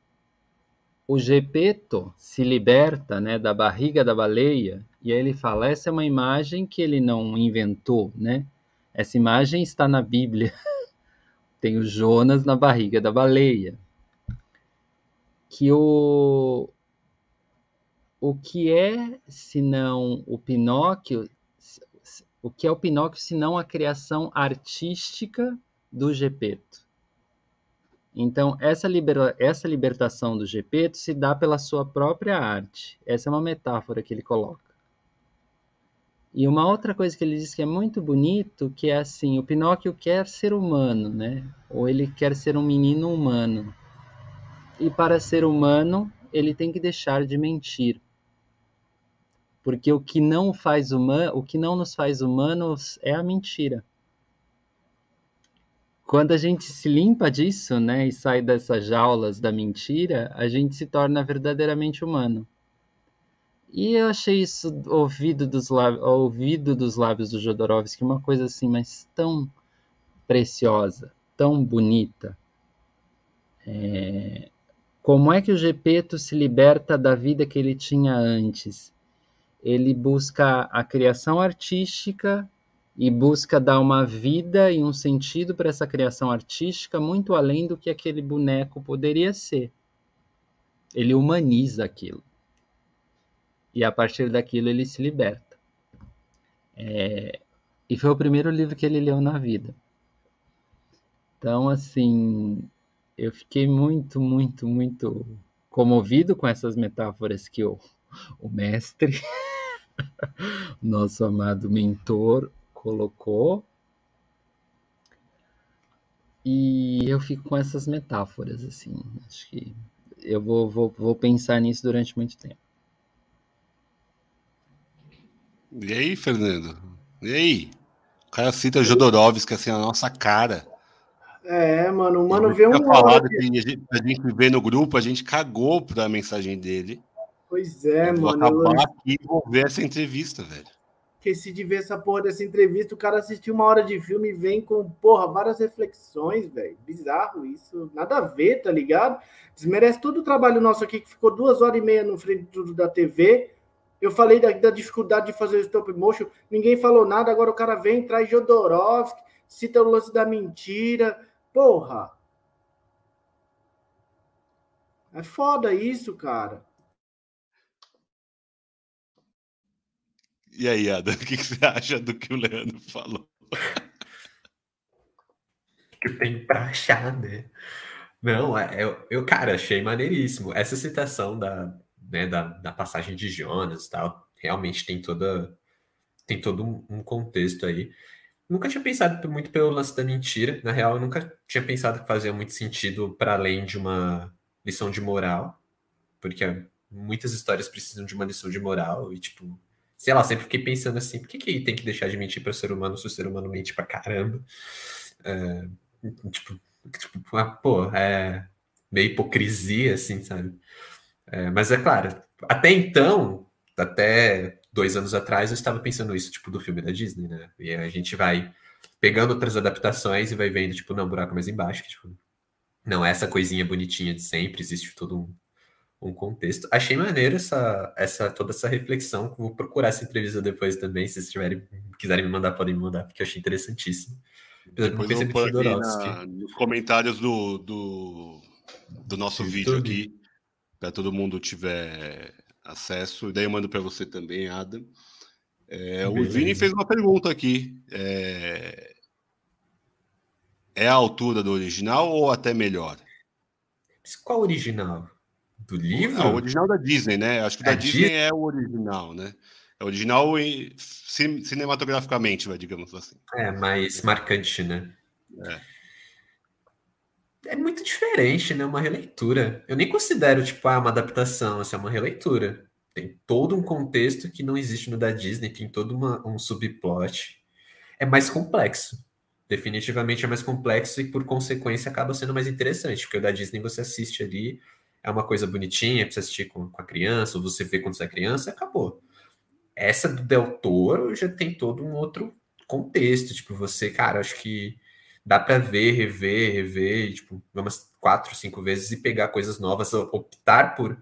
o Gepeto se liberta né, da barriga da baleia e aí ele fala, essa é uma imagem que ele não inventou, né? Essa imagem está na Bíblia. Tem o Jonas na barriga da baleia. Que o, o que é, senão o Pinóquio, o que é o Pinóquio, senão a criação artística do Gepeto. Então, essa, libera essa libertação do Gepeto se dá pela sua própria arte. Essa é uma metáfora que ele coloca. E uma outra coisa que ele diz que é muito bonito, que é assim, o Pinóquio quer ser humano, né? Ou ele quer ser um menino humano. E para ser humano, ele tem que deixar de mentir. Porque o que não faz humano, o que não nos faz humanos é a mentira quando a gente se limpa disso, né, e sai dessas jaulas da mentira, a gente se torna verdadeiramente humano. E eu achei isso ouvido dos lábios, ouvido dos lábios do Jodorowsky uma coisa assim, mas tão preciosa, tão bonita. É... Como é que o Gepeto se liberta da vida que ele tinha antes? Ele busca a criação artística e busca dar uma vida e um sentido para essa criação artística muito além do que aquele boneco poderia ser. Ele humaniza aquilo. E a partir daquilo ele se liberta. É... E foi o primeiro livro que ele leu na vida. Então, assim, eu fiquei muito, muito, muito comovido com essas metáforas que o, o mestre, nosso amado mentor, colocou. E eu fico com essas metáforas, assim. Acho que eu vou, vou, vou pensar nisso durante muito tempo. E aí, Fernando? E aí? O cara cita Jodorowsky assim na nossa cara. É, mano, o mano vê um. Falado que a gente, a gente vê no grupo, a gente cagou pra mensagem dele. Pois é, eu mano. Vou acabar eu... aqui e vou ver essa entrevista, velho esqueci de ver essa porra dessa entrevista. O cara assistiu uma hora de filme e vem com, porra, várias reflexões, velho. Bizarro isso. Nada a ver, tá ligado? Desmerece todo o trabalho nosso aqui, que ficou duas horas e meia no frente da TV. Eu falei da, da, dificuldade de fazer o stop motion, ninguém falou nada. Agora o cara vem, traz Jodorowsky, cita o lance da mentira. Porra! É foda isso, cara. E aí, Adam, o que, você acha do que o Leandro falou? que tenho pra achar, né? Não, é, eu, eu, cara, achei maneiríssimo. Essa citação da, né, da, da passagem de Jonas e tal, realmente tem toda tem todo um, contexto aí. Nunca tinha pensado muito pelo lance da mentira. Na real, eu nunca tinha pensado que fazia muito sentido para além de uma lição de moral, porque muitas histórias precisam de uma lição de moral e tipo, sei lá, sempre fiquei pensando assim, por que, que tem que deixar de mentir para o ser humano se o ser humano mente pra caramba? É, tipo, tipo ah, pô, é meio hipocrisia, assim, sabe? É, mas é claro, até então, até dois anos atrás, eu estava pensando isso, tipo, do filme da Disney, né? E a gente vai pegando outras adaptações e vai vendo, tipo, não, buraco mais embaixo, que, tipo, não é essa coisinha bonitinha de sempre, existe todo um, um contexto. Achei maneiro essa, essa, toda essa reflexão. Vou procurar essa entrevista depois também, se vocês tiverem, quiserem me mandar, podem me mandar, porque eu achei interessantíssimo. Depois eu vou na, nos comentários do, do, do nosso vídeo aqui, para todo mundo tiver acesso. E daí eu mando para você também, Adam. É, o Vini fez uma pergunta aqui. É, é a altura do original ou até melhor? Qual original? Do livro? Não, o original da Disney, né? Acho que da é Disney é o original, né? É original e cinematograficamente, vai, digamos assim. É, mais marcante, né? É. É muito diferente, né? Uma releitura. Eu nem considero, tipo, ah, uma adaptação, assim, é uma releitura. Tem todo um contexto que não existe no da Disney, tem todo uma, um subplot. É mais complexo. Definitivamente é mais complexo e, por consequência, acaba sendo mais interessante, porque o da Disney você assiste ali, é uma coisa bonitinha pra você assistir com, com a criança, ou você vê quando você é criança, acabou. Essa do Del Toro já tem todo um outro contexto. Tipo, você, cara, acho que dá para ver, rever, rever, tipo, umas quatro, cinco vezes e pegar coisas novas, optar por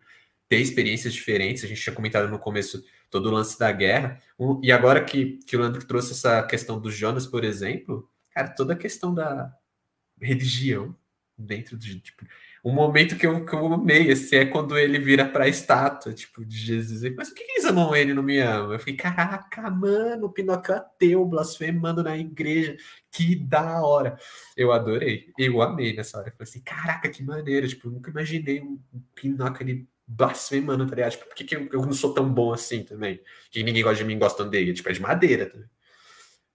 ter experiências diferentes. A gente tinha comentado no começo todo o lance da guerra. E agora que, que o Leandro trouxe essa questão dos Jonas, por exemplo, cara, toda a questão da religião dentro de. Tipo, um momento que eu, que eu amei, assim, é quando ele vira para a estátua, tipo, de Jesus. Mas por que eles amam ele não me amam? Eu fiquei, caraca, mano, o Pinóquio é ateu, blasfemando na igreja, que da hora. Eu adorei, eu amei nessa hora. Eu falei assim, caraca, que maneiro, tipo, eu nunca imaginei um Pinóquio ali blasfemando, tá ligado? Tipo, por que, que eu, eu, não sou tão bom assim também? Que ninguém gosta de mim, gosta dele, tipo, é de madeira também.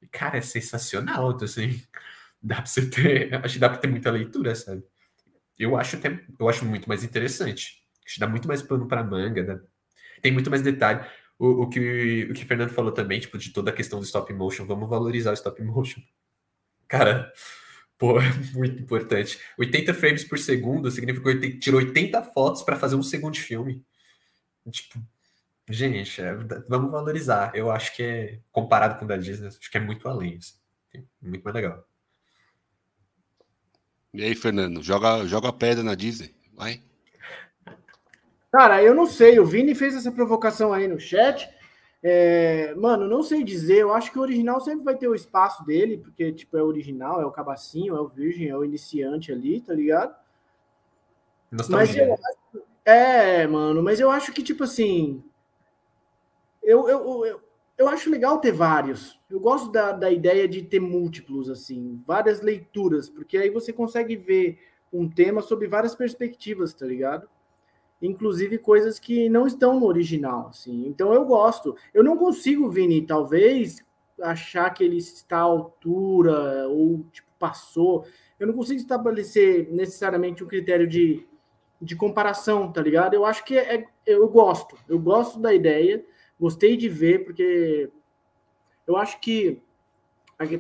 E, cara, é sensacional, assim, dá pra você ter, acho que dá pra ter muita leitura, sabe? Eu acho até, eu acho muito mais interessante. Acho dá muito mais pano para manga, né? tem muito mais detalhe. O, o, que o que o Fernando falou também, tipo, de toda a questão do stop motion, vamos valorizar o stop motion. Cara, pô, é muito importante. 80 frames por segundo significa que tirou 80 fotos para fazer um segundo filme. Tipo, gente, é, vamos valorizar. Eu acho que é, comparado com o da Disney, acho que é muito além. Assim. Muito mais legal. E aí, Fernando, joga, joga a pedra na Disney, vai. Cara, eu não sei, o Vini fez essa provocação aí no chat. É, mano, não sei dizer, eu acho que o original sempre vai ter o espaço dele, porque, tipo, é o original, é o cabacinho, é o virgem, é o iniciante ali, tá ligado? Nostalgia. Mas eu acho, é, mano, mas eu acho que, tipo assim, eu, eu, eu, eu acho legal ter vários. Eu gosto da, da ideia de ter múltiplos, assim, várias leituras, porque aí você consegue ver um tema sob várias perspectivas, tá ligado? Inclusive coisas que não estão no original, assim. Então eu gosto. Eu não consigo, Vini, talvez achar que ele está à altura ou tipo passou. Eu não consigo estabelecer necessariamente um critério de, de comparação, tá ligado? Eu acho que é, eu gosto. Eu gosto da ideia Gostei de ver, porque eu acho que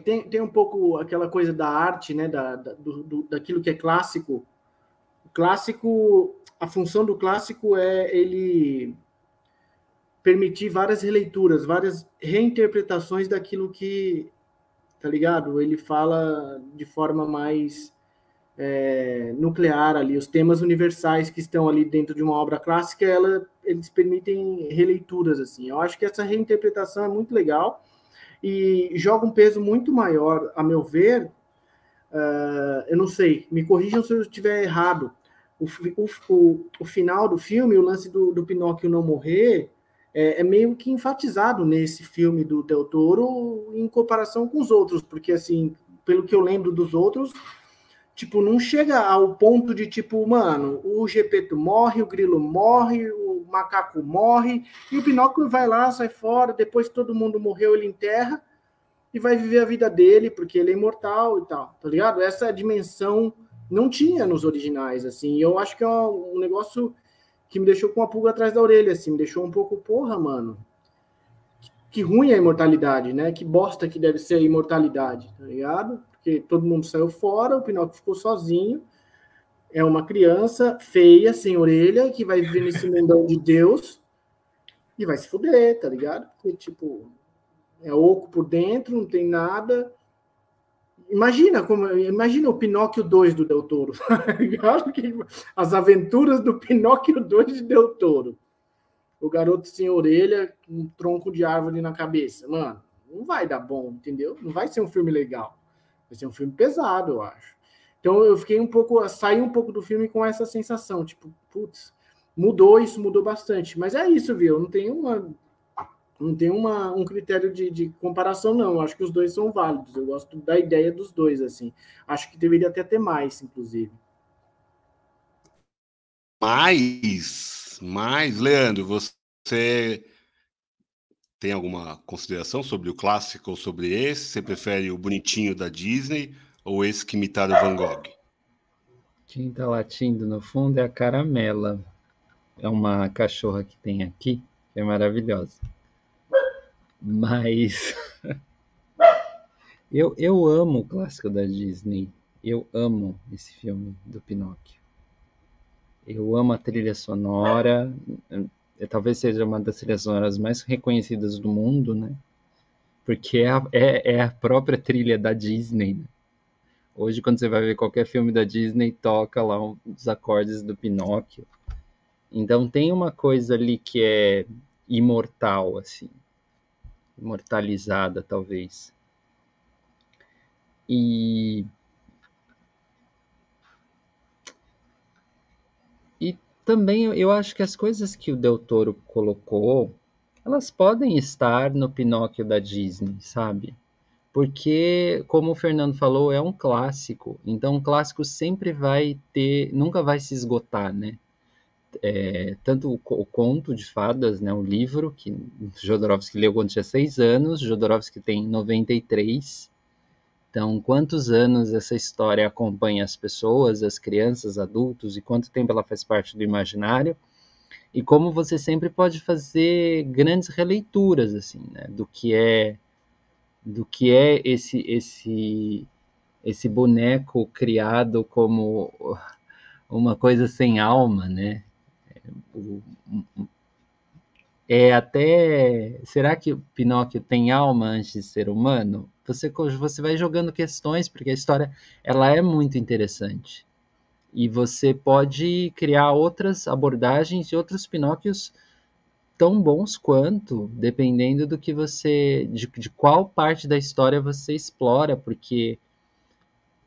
tem, tem um pouco aquela coisa da arte, né? Da, da do, do, daquilo que é clássico. O clássico, a função do clássico é ele permitir várias releituras, várias reinterpretações daquilo que, tá ligado? Ele fala de forma mais é, nuclear ali, os temas universais que estão ali dentro de uma obra clássica, ela, eles permitem releituras assim. Eu acho que essa reinterpretação é muito legal e joga um peso muito maior, a meu ver. Uh, eu não sei, me corrijam se eu estiver errado. O, o, o, final do filme, o lance do, do Pinóquio não morrer, é, é, meio que enfatizado nesse filme do Del Toro em comparação com os outros, porque assim, pelo que eu lembro dos outros, tipo, não chega ao ponto de tipo, mano, o Gepeto morre, o Grilo morre, o macaco morre, e o Pinóquio vai lá, sai fora, depois todo mundo morreu, ele enterra e vai viver a vida dele, porque ele é imortal e tal, tá ligado? Essa dimensão não tinha nos originais, assim, eu acho que é um negócio que me deixou com a pulga atrás da orelha, assim, me deixou um pouco, porra, mano, que ruim é a imortalidade, né? Que bosta que deve ser a imortalidade, tá ligado? Porque todo mundo saiu fora, o Pinóquio ficou sozinho, é uma criança feia, sem orelha, que vai viver nesse mundão de Deus e vai se fuder, tá ligado? Porque, tipo, é oco por dentro, não tem nada. Imagina como imagina o Pinóquio 2 do Del Toro. As aventuras do Pinóquio 2 de Del Toro. O garoto sem orelha, um tronco de árvore na cabeça. Mano, não vai dar bom, entendeu? Não vai ser um filme legal. Vai ser um filme pesado, eu acho. Então eu fiquei um pouco, saí um pouco do filme com essa sensação, tipo, putz, mudou, isso mudou bastante. Mas é isso, viu? Não tem uma não tem uma, um critério de, de comparação, não. Acho que os dois são válidos. Eu gosto da ideia dos dois, assim. Acho que deveria até ter mais, inclusive. Mais, mais, Leandro, você tem alguma consideração sobre o clássico ou sobre esse? Você prefere o bonitinho da Disney ou esse que imitaram Van Gogh? Quem tá latindo no fundo é a Caramela. É uma cachorra que tem aqui, que é maravilhosa. Mas eu, eu amo o clássico da Disney. Eu amo esse filme do Pinóquio. Eu amo a trilha sonora. É, talvez seja uma das trilhas sonoras mais reconhecidas do mundo, né? Porque é a, é, é a própria trilha da Disney. Né? Hoje, quando você vai ver qualquer filme da Disney, toca lá os acordes do Pinóquio. Então tem uma coisa ali que é imortal, assim imortalizada, talvez. E e também eu acho que as coisas que o Del Toro colocou, elas podem estar no Pinóquio da Disney, sabe? Porque, como o Fernando falou, é um clássico. Então, um clássico sempre vai ter, nunca vai se esgotar, né? é, tanto o, o, conto de fadas, né, o livro, que Jodorowsky leu quando tinha seis anos, Jodorowsky tem 93. Então, quantos anos essa história acompanha as pessoas, as crianças, adultos, e quanto tempo ela faz parte do imaginário? E como você sempre pode fazer grandes releituras, assim, né, do que é do que é esse esse esse boneco criado como uma coisa sem alma, né? é até. Será que o Pinóquio tem alma antes de ser humano? Você, você vai jogando questões, porque a história ela é muito interessante. E você pode criar outras abordagens e outros Pinóquios tão bons quanto, dependendo do que você. de, de qual parte da história você explora, porque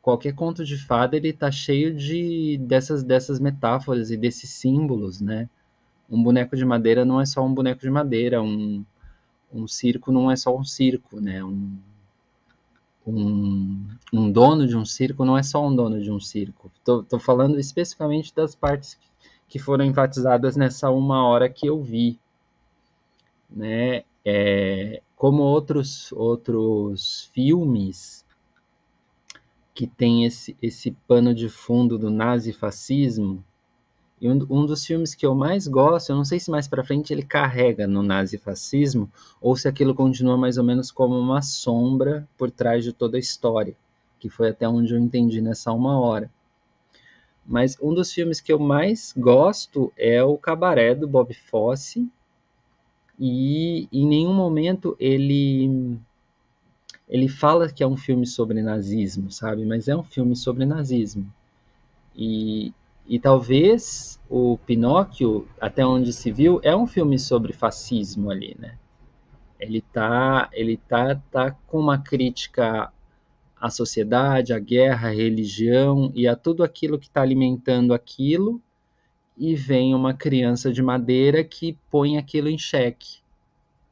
qualquer conto de fada ele tá cheio de dessas dessas metáforas e desses símbolos, né? Um boneco de madeira não é só um boneco de madeira, um, um circo não é só um circo, né? Um, um, um dono de um circo não é só um dono de um circo. Tô, tô falando especificamente das partes que foram enfatizadas nessa uma hora que eu vi, né? É, como outros outros filmes que tem esse, esse pano de fundo do nazifascismo. E um, um dos filmes que eu mais gosto, eu não sei se mais para frente ele carrega no nazifascismo ou se aquilo continua mais ou menos como uma sombra por trás de toda a história, que foi até onde eu entendi nessa uma hora. Mas um dos filmes que eu mais gosto é o Cabaré do Bob Fosse. E em nenhum momento ele ele fala que é um filme sobre nazismo, sabe? Mas é um filme sobre nazismo. E, e talvez o Pinóquio, até onde se viu, é um filme sobre fascismo ali, né? Ele tá, ele tá, tá com uma crítica à sociedade, à guerra, à religião e a tudo aquilo que está alimentando aquilo e vem uma criança de madeira que põe aquilo em xeque,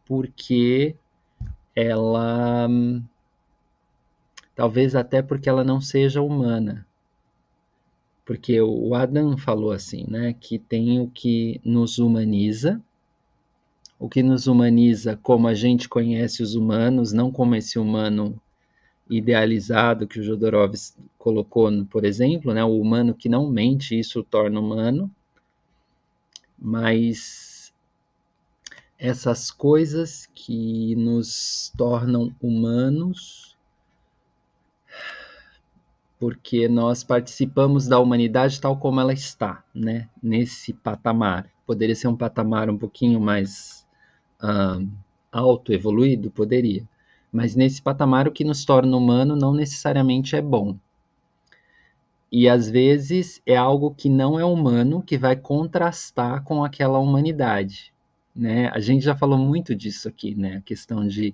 porque ela. Talvez até porque ela não seja humana. Porque o Adam falou assim, né? Que tem o que nos humaniza, o que nos humaniza como a gente conhece os humanos, não como esse humano idealizado que o Jodorowsky colocou, por exemplo, né? O humano que não mente, isso o torna humano. Mas essas coisas que nos tornam humanos porque nós participamos da humanidade tal como ela está, né? Nesse patamar. Poderia ser um patamar um pouquinho mais alto, evoluído? Poderia. Mas nesse patamar, o que nos torna humano não necessariamente é bom. E às vezes é algo que não é humano que vai contrastar com aquela humanidade. Né? A gente já falou muito disso aqui, né? A questão de,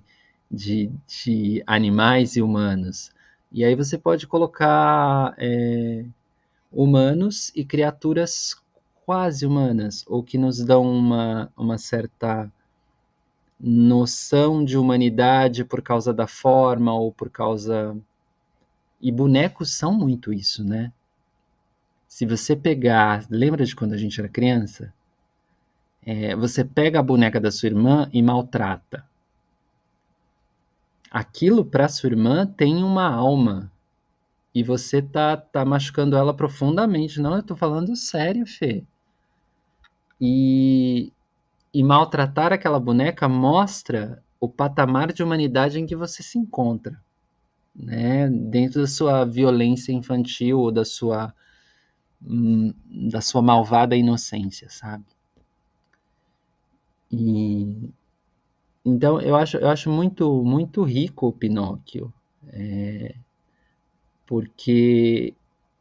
de, de animais e humanos. E aí você pode colocar é, humanos e criaturas quase humanas, ou que nos dão uma, uma certa noção de humanidade por causa da forma ou por causa e bonecos são muito isso, né? Se você pegar, lembra de quando a gente era criança? É, você pega a boneca da sua irmã e maltrata. Aquilo para sua irmã tem uma alma. E você tá, tá machucando ela profundamente. Não, eu tô falando sério, Fê. E, e maltratar aquela boneca mostra o patamar de humanidade em que você se encontra né, dentro da sua violência infantil ou da sua hum, da sua malvada inocência, sabe? E então eu acho eu acho muito muito rico o Pinóquio, é, porque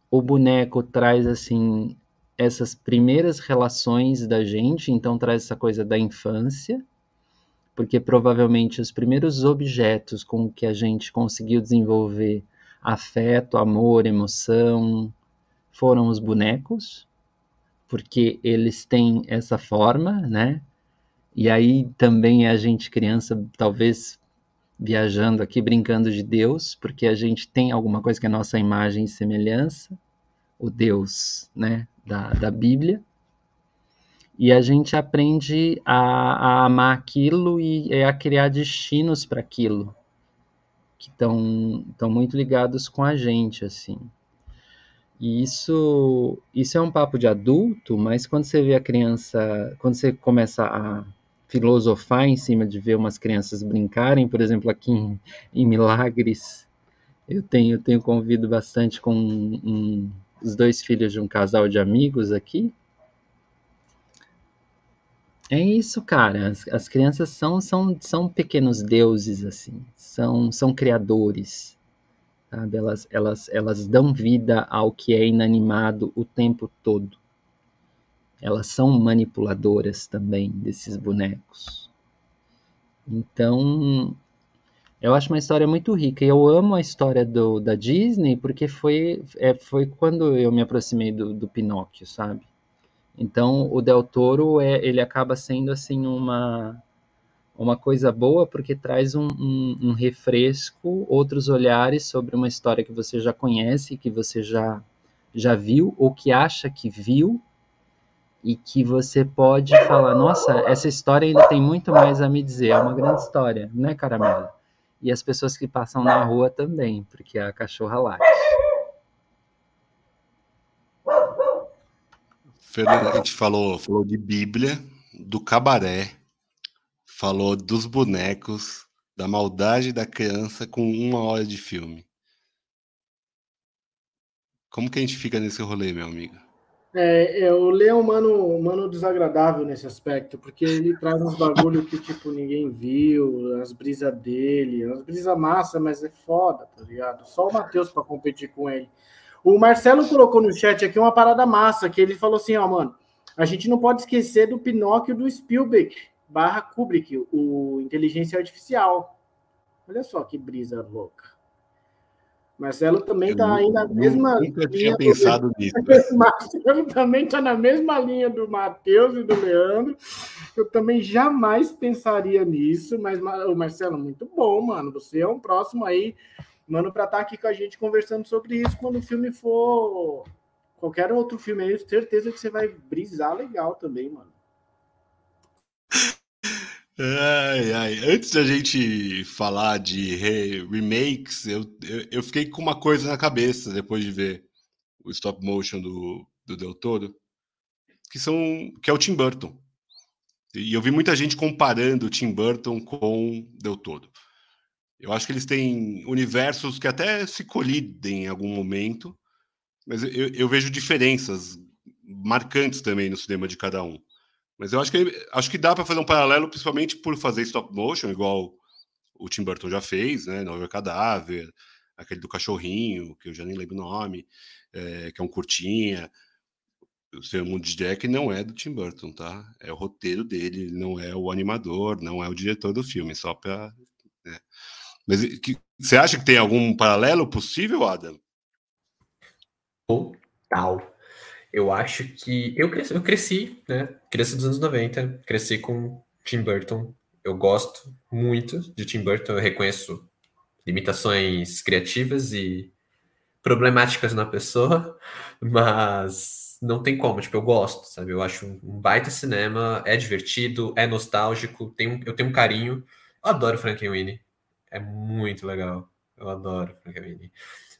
o boneco traz assim essas primeiras relações da gente, então traz essa coisa da infância porque provavelmente os primeiros objetos com que a gente conseguiu desenvolver afeto, amor, emoção foram os bonecos, porque eles têm essa forma, né? E aí também a gente criança, talvez viajando aqui, brincando de Deus, porque a gente tem alguma coisa que é nossa imagem e semelhança, o Deus, né, da, da Bíblia e a gente aprende a, a amar aquilo e a criar destinos para aquilo que estão muito ligados com a gente assim. E isso isso é um papo de adulto mas quando você vê a criança quando você começa a filosofar em cima de ver umas crianças brincarem por exemplo aqui em, em Milagres eu tenho tenho convido bastante com um, um, os dois filhos de um casal de amigos aqui é isso, cara. As, as crianças são, são, são pequenos deuses, assim. São, são criadores. Sabe? Elas, elas, elas dão vida ao que é inanimado o tempo todo. Elas são manipuladoras também desses bonecos. Então, eu acho uma história muito rica. E eu amo a história do, da Disney porque foi, é, foi quando eu me aproximei do, do Pinóquio, sabe? Então, o Del Toro, é, ele acaba sendo, assim, uma, uma coisa boa, porque traz um, um, um, refresco, outros olhares sobre uma história que você já conhece, que você já, já viu, ou que acha que viu, e que você pode falar, nossa, essa história ainda tem muito mais a me dizer, é uma grande história, né, Caramelo? E as pessoas que passam na rua também, porque a cachorra late. Fernando, a gente falou, falou de Bíblia, do cabaré, falou dos bonecos, da maldade da criança com uma hora de filme. Como que a gente fica nesse rolê, meu amigo? É, é, o Lê é um mano, um mano desagradável nesse aspecto, porque ele traz uns bagulho que, tipo, ninguém viu, as brisas dele, as brisas massa, mas é foda, tá ligado? Só o Matheus para competir com ele. O Marcelo colocou no chat aqui uma parada massa, que ele falou assim, ó, mano, a gente não pode esquecer do Pinóquio do Spielberg barra Kubrick, o Inteligência Artificial. Olha só que brisa louca. Marcelo também está aí na mesma nunca tinha pensado do... nisso. Marcelo também está na mesma linha do Matheus e do Leandro. Eu também jamais pensaria nisso, mas o Marcelo, muito bom, mano. Você é um próximo aí, mano, para estar tá aqui com a gente conversando sobre isso quando o filme for qualquer outro filme aí, certeza que você vai brisar legal também, mano. Ai, ai. Antes da gente falar de re remakes, eu, eu, eu, fiquei com uma coisa na cabeça depois de ver o stop motion do, do Del Toro, que, são, que é o Tim Burton. E eu vi muita gente comparando o Tim Burton com Del Toro. Eu acho que eles têm universos que até se colidem em algum momento, mas eu, eu vejo diferenças marcantes também no cinema de cada um. Mas eu acho que acho que dá para fazer um paralelo, principalmente por fazer stop motion, igual o Tim Burton já fez, né? Nova Cadáver, aquele do cachorrinho, que eu já nem lembro o nome, é, que é um curtinha. O Seu Mundo de Jack não é do Tim Burton, tá? É o roteiro dele, não é o animador, não é o diretor do filme, só para. Né? Mas que, você acha que tem algum paralelo possível, Adam? Total. Eu acho que eu cresci, eu cresci, né? Cresci dos anos 90, cresci com Tim Burton. Eu gosto muito de Tim Burton, eu reconheço limitações criativas e problemáticas na pessoa, mas não tem como, tipo, eu gosto, sabe? Eu acho um baita cinema, é divertido, é nostálgico, tem eu tenho um carinho. Eu adoro Frankenweenie. É muito legal. Eu adoro Frankenweenie.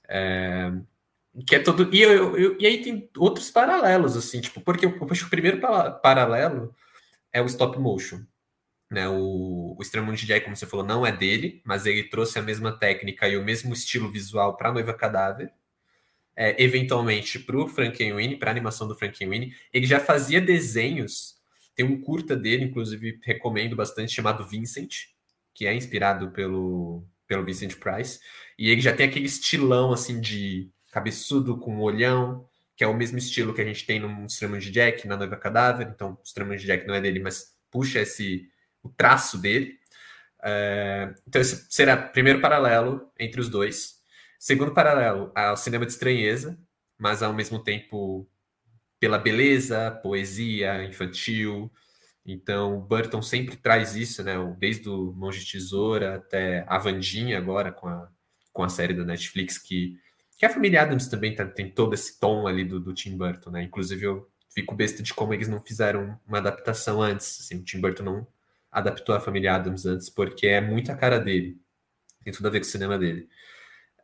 É, que é todo. E, eu, eu, e aí tem outros paralelos, assim, tipo, porque eu, acho que o primeiro paralelo é o stop motion. Né? O, o Extremo de Jack, como você falou, não é dele, mas ele trouxe a mesma técnica e o mesmo estilo visual para Noiva Cadáver. É, eventualmente para o Frankenweenie, para a animação do Frankenweenie. Ele já fazia desenhos, tem um curta dele, inclusive recomendo bastante, chamado Vincent, que é inspirado pelo, pelo Vincent Price. E ele já tem aquele estilão assim de cabeçudo com olhão, que é o mesmo estilo que a gente tem no Extremo de Jack, na Noiva Cadáver. Então, o Extremo de Jack não é dele, mas puxa esse o traço dele. É, então, esse será primeiro paralelo entre os dois. Segundo paralelo, ao cinema de estranheza, mas ao mesmo tempo pela beleza, poesia infantil. Então, Burton sempre traz isso, né? Desde o Monge Tesoura até a Vandinha agora com a, com a série da Netflix que que a família Adams também tá, tem todo esse tom ali do, do Tim Burton, né? Inclusive, eu fico besta de como eles não fizeram uma adaptação antes. Assim, o Tim Burton não adaptou a família Adams antes, porque é muito a cara dele. Tem tudo a ver com o cinema dele.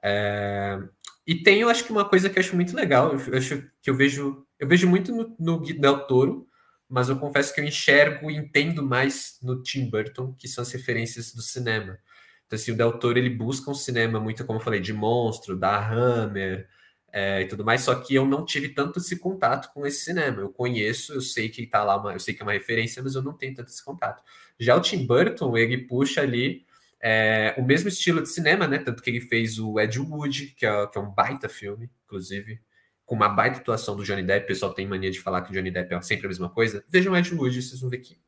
É... E tem, eu acho que uma coisa que eu acho muito legal, eu acho que eu vejo, eu vejo muito no, no Toro, mas eu confesso que eu enxergo e entendo mais no Tim Burton, que são as referências do cinema. Então, assim, o Del Toro, ele busca um cinema muito, como eu falei, de monstro, da Hammer é, e tudo mais, só que eu não tive tanto esse contato com esse cinema. Eu conheço, eu sei que tá lá, uma, eu sei que é uma referência, mas eu não tenho tanto esse contato. Já o Tim Burton, ele puxa ali é, o mesmo estilo de cinema, né? Tanto que ele fez o Ed Wood, que é, que é um baita filme, inclusive, com uma baita atuação do Johnny Depp. O pessoal tem mania de falar que o Johnny Depp é sempre a mesma coisa. Vejam Ed Wood, vocês vão ver que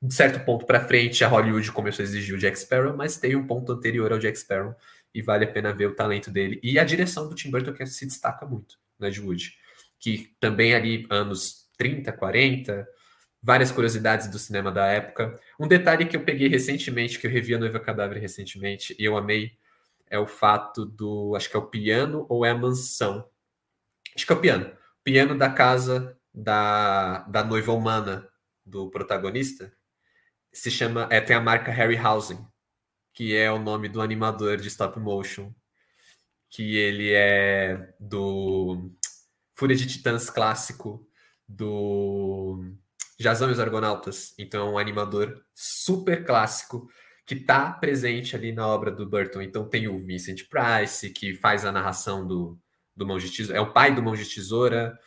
de certo ponto para frente, a Hollywood começou a exigir o Jack Sparrow, mas tem um ponto anterior ao Jack Sparrow e vale a pena ver o talento dele e a direção do Tim Burton que se destaca muito no Ed Wood, que também ali anos 30, 40, várias curiosidades do cinema da época. Um detalhe que eu peguei recentemente, que eu revi a Noiva Cadáver recentemente e eu amei, é o fato do, acho que é o piano ou é a mansão. Acho que é o piano. Piano da casa da, da noiva humana do protagonista, se chama, é, tem a marca Harryhausen, que é o nome do animador de stop motion, que ele é do Fúria de Titãs clássico, do Jazão e os Argonautas. Então é um animador super clássico que está presente ali na obra do Burton. Então tem o Vincent Price, que faz a narração do, do Mão de Tesoura, é o pai do Mão de Tesoura,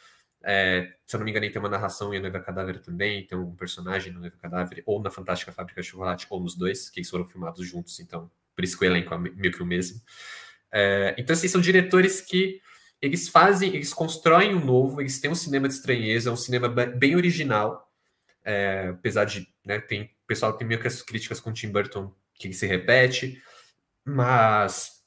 é, se eu não me engano, tem uma narração em Noiva Cadáver também, tem um personagem no Noiva Cadáver, ou na Fantástica Fábrica de Chocolate, ou nos dois, que eles foram filmados juntos, então por isso que o elenco é meio que o mesmo. É, então, assim, são diretores que eles fazem, eles constroem um novo, eles têm um cinema de estranheza, um cinema bem original, é, apesar de, né, tem, o pessoal tem meio que as críticas com Tim Burton que se repete, mas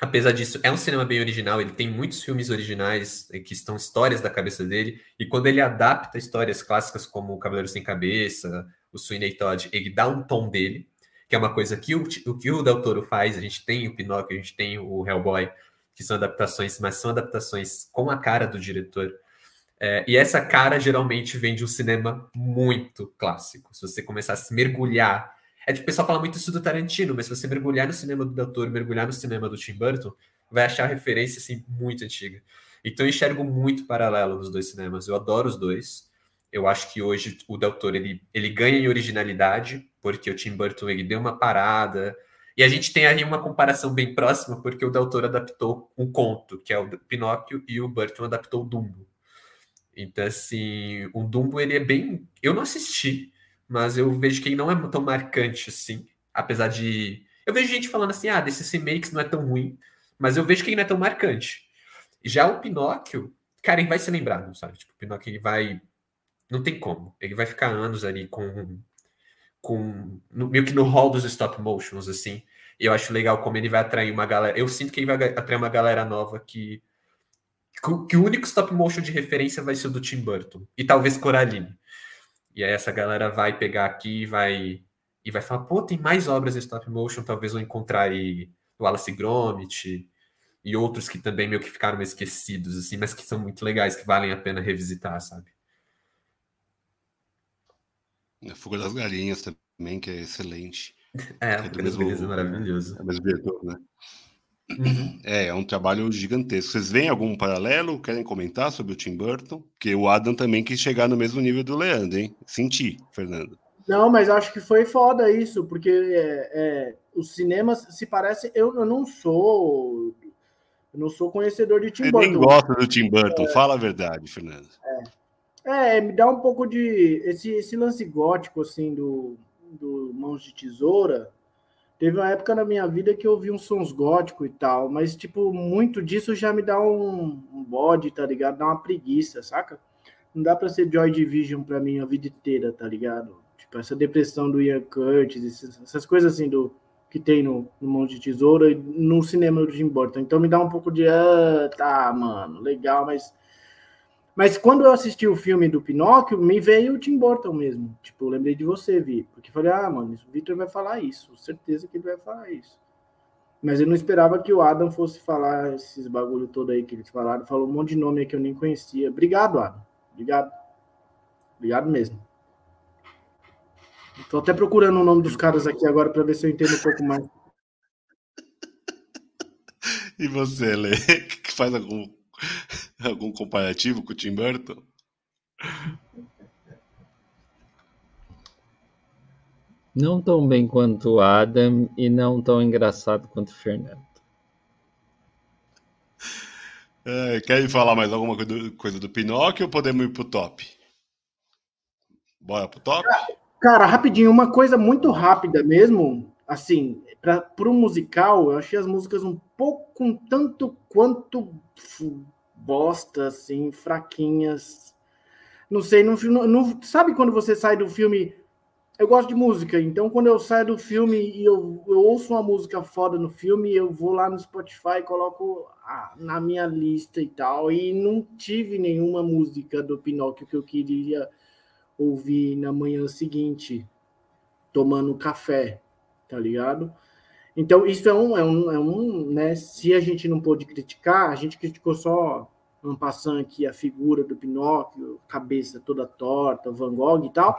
apesar disso, é um cinema bem original. Ele tem muitos filmes originais eh, que estão histórias da cabeça dele. E quando ele adapta histórias clássicas como O Cavaleiro Sem Cabeça, O Sweeney Todd, ele dá um tom dele, que é uma coisa que o, que o Del Toro faz. A gente tem o Pinóquio, a gente tem o Hellboy, que são adaptações, mas são adaptações com a cara do diretor. É, e essa cara geralmente vem de um cinema muito clássico. Se você começar a se mergulhar é tipo, o pessoal fala muito isso do Tarantino, mas se você mergulhar no cinema do Del Toro, mergulhar no cinema do Tim Burton, vai achar referência assim muito antiga. Então eu enxergo muito paralelo nos dois cinemas. Eu adoro os dois. Eu acho que hoje o Del Toro ele, ele ganha em originalidade, porque o Tim Burton ele deu uma parada. E a gente tem aí uma comparação bem próxima, porque o Del Toro adaptou um conto, que é o Pinóquio, e o Burton adaptou o Dumbo. Então, assim, o Dumbo ele é bem. Eu não assisti, mas eu vejo que ele não é tão marcante assim, apesar de. Eu vejo gente falando assim, ah, desses remakes não é tão ruim, mas eu vejo que ele não é tão marcante. Já o Pinóquio, cara, ele vai ser lembrado, sabe? Tipo, o Pinóquio ele vai. Não tem como. Ele vai ficar anos ali com. com no, meio que no hall dos stop motions, assim. E eu acho legal como ele vai atrair uma galera. Eu sinto que ele vai atrair uma galera nova que. Que o único stop motion de referência vai ser o do Tim Burton. E talvez Coraline. E aí essa galera vai pegar aqui e vai, e vai falar, pô, tem mais obras em stop motion, talvez eu encontrar aí o Wallace Gromit e outros que também meio que ficaram esquecidos, assim, mas que são muito legais, que valem a pena revisitar, sabe? A Fuga das Galinhas também, que é excelente. É, é do mesmo, é maravilhoso. É o mesmo diretor, né? Uhum. É, é um trabalho gigantesco. Vocês veem algum paralelo? Querem comentar sobre o Tim Burton? Porque o Adam também quis chegar no mesmo nível do Leandro, hein? Senti, Fernando. Não, mas acho que foi foda isso, porque é, é, os cinemas se parecem. Eu, eu, não sou. Eu não sou conhecedor de Tim Você Burton. nem gosta do Tim Burton, é, fala a verdade, Fernando. É. é. me dá um pouco de. Esse, esse lance gótico, assim, do, do Mãos de Tesoura Teve uma época na minha vida que eu ouvi uns sons góticos e tal, mas, tipo, muito disso já me dá um, um bode, tá ligado? Dá uma preguiça, saca? Não dá pra ser Joy Division pra mim a vida inteira, tá ligado? Tipo, essa depressão do Ian Curtis, essas coisas assim do que tem no, no Monte de Tesoura no cinema do Jim Burton. Então me dá um pouco de, ah, tá, mano, legal, mas mas quando eu assisti o filme do Pinóquio, me veio o Tim Burton mesmo. Tipo, lembrei de você, Vi. Porque falei, ah, mano, o Victor vai falar isso. Certeza que ele vai falar isso. Mas eu não esperava que o Adam fosse falar esses bagulho todo aí que eles falaram. Falou um monte de nome aí que eu nem conhecia. Obrigado, Adam. Obrigado. Obrigado mesmo. Estou até procurando o nome dos caras aqui agora para ver se eu entendo um pouco mais. E você, Lê, que faz algum Algum comparativo com o Tim Burton? Não tão bem quanto o Adam e não tão engraçado quanto o Fernando. É, querem falar mais alguma coisa do, coisa do Pinóquio ou podemos ir pro top? Bora pro top? Cara, rapidinho, uma coisa muito rápida mesmo, assim, para o musical, eu achei as músicas um pouco, um tanto quanto bosta, assim, fraquinhas. Não sei, não, não, sabe quando você sai do filme. Eu gosto de música, então quando eu saio do filme e eu, eu ouço uma música foda no filme, eu vou lá no Spotify coloco ah, na minha lista e tal. E não tive nenhuma música do Pinóquio que eu queria ouvir na manhã seguinte, tomando café, tá ligado? Então, isso é um, é um, é um, né? Se a gente não pôde criticar, a gente criticou só um passando aqui a figura do Pinóquio, cabeça toda torta, Van Gogh e tal.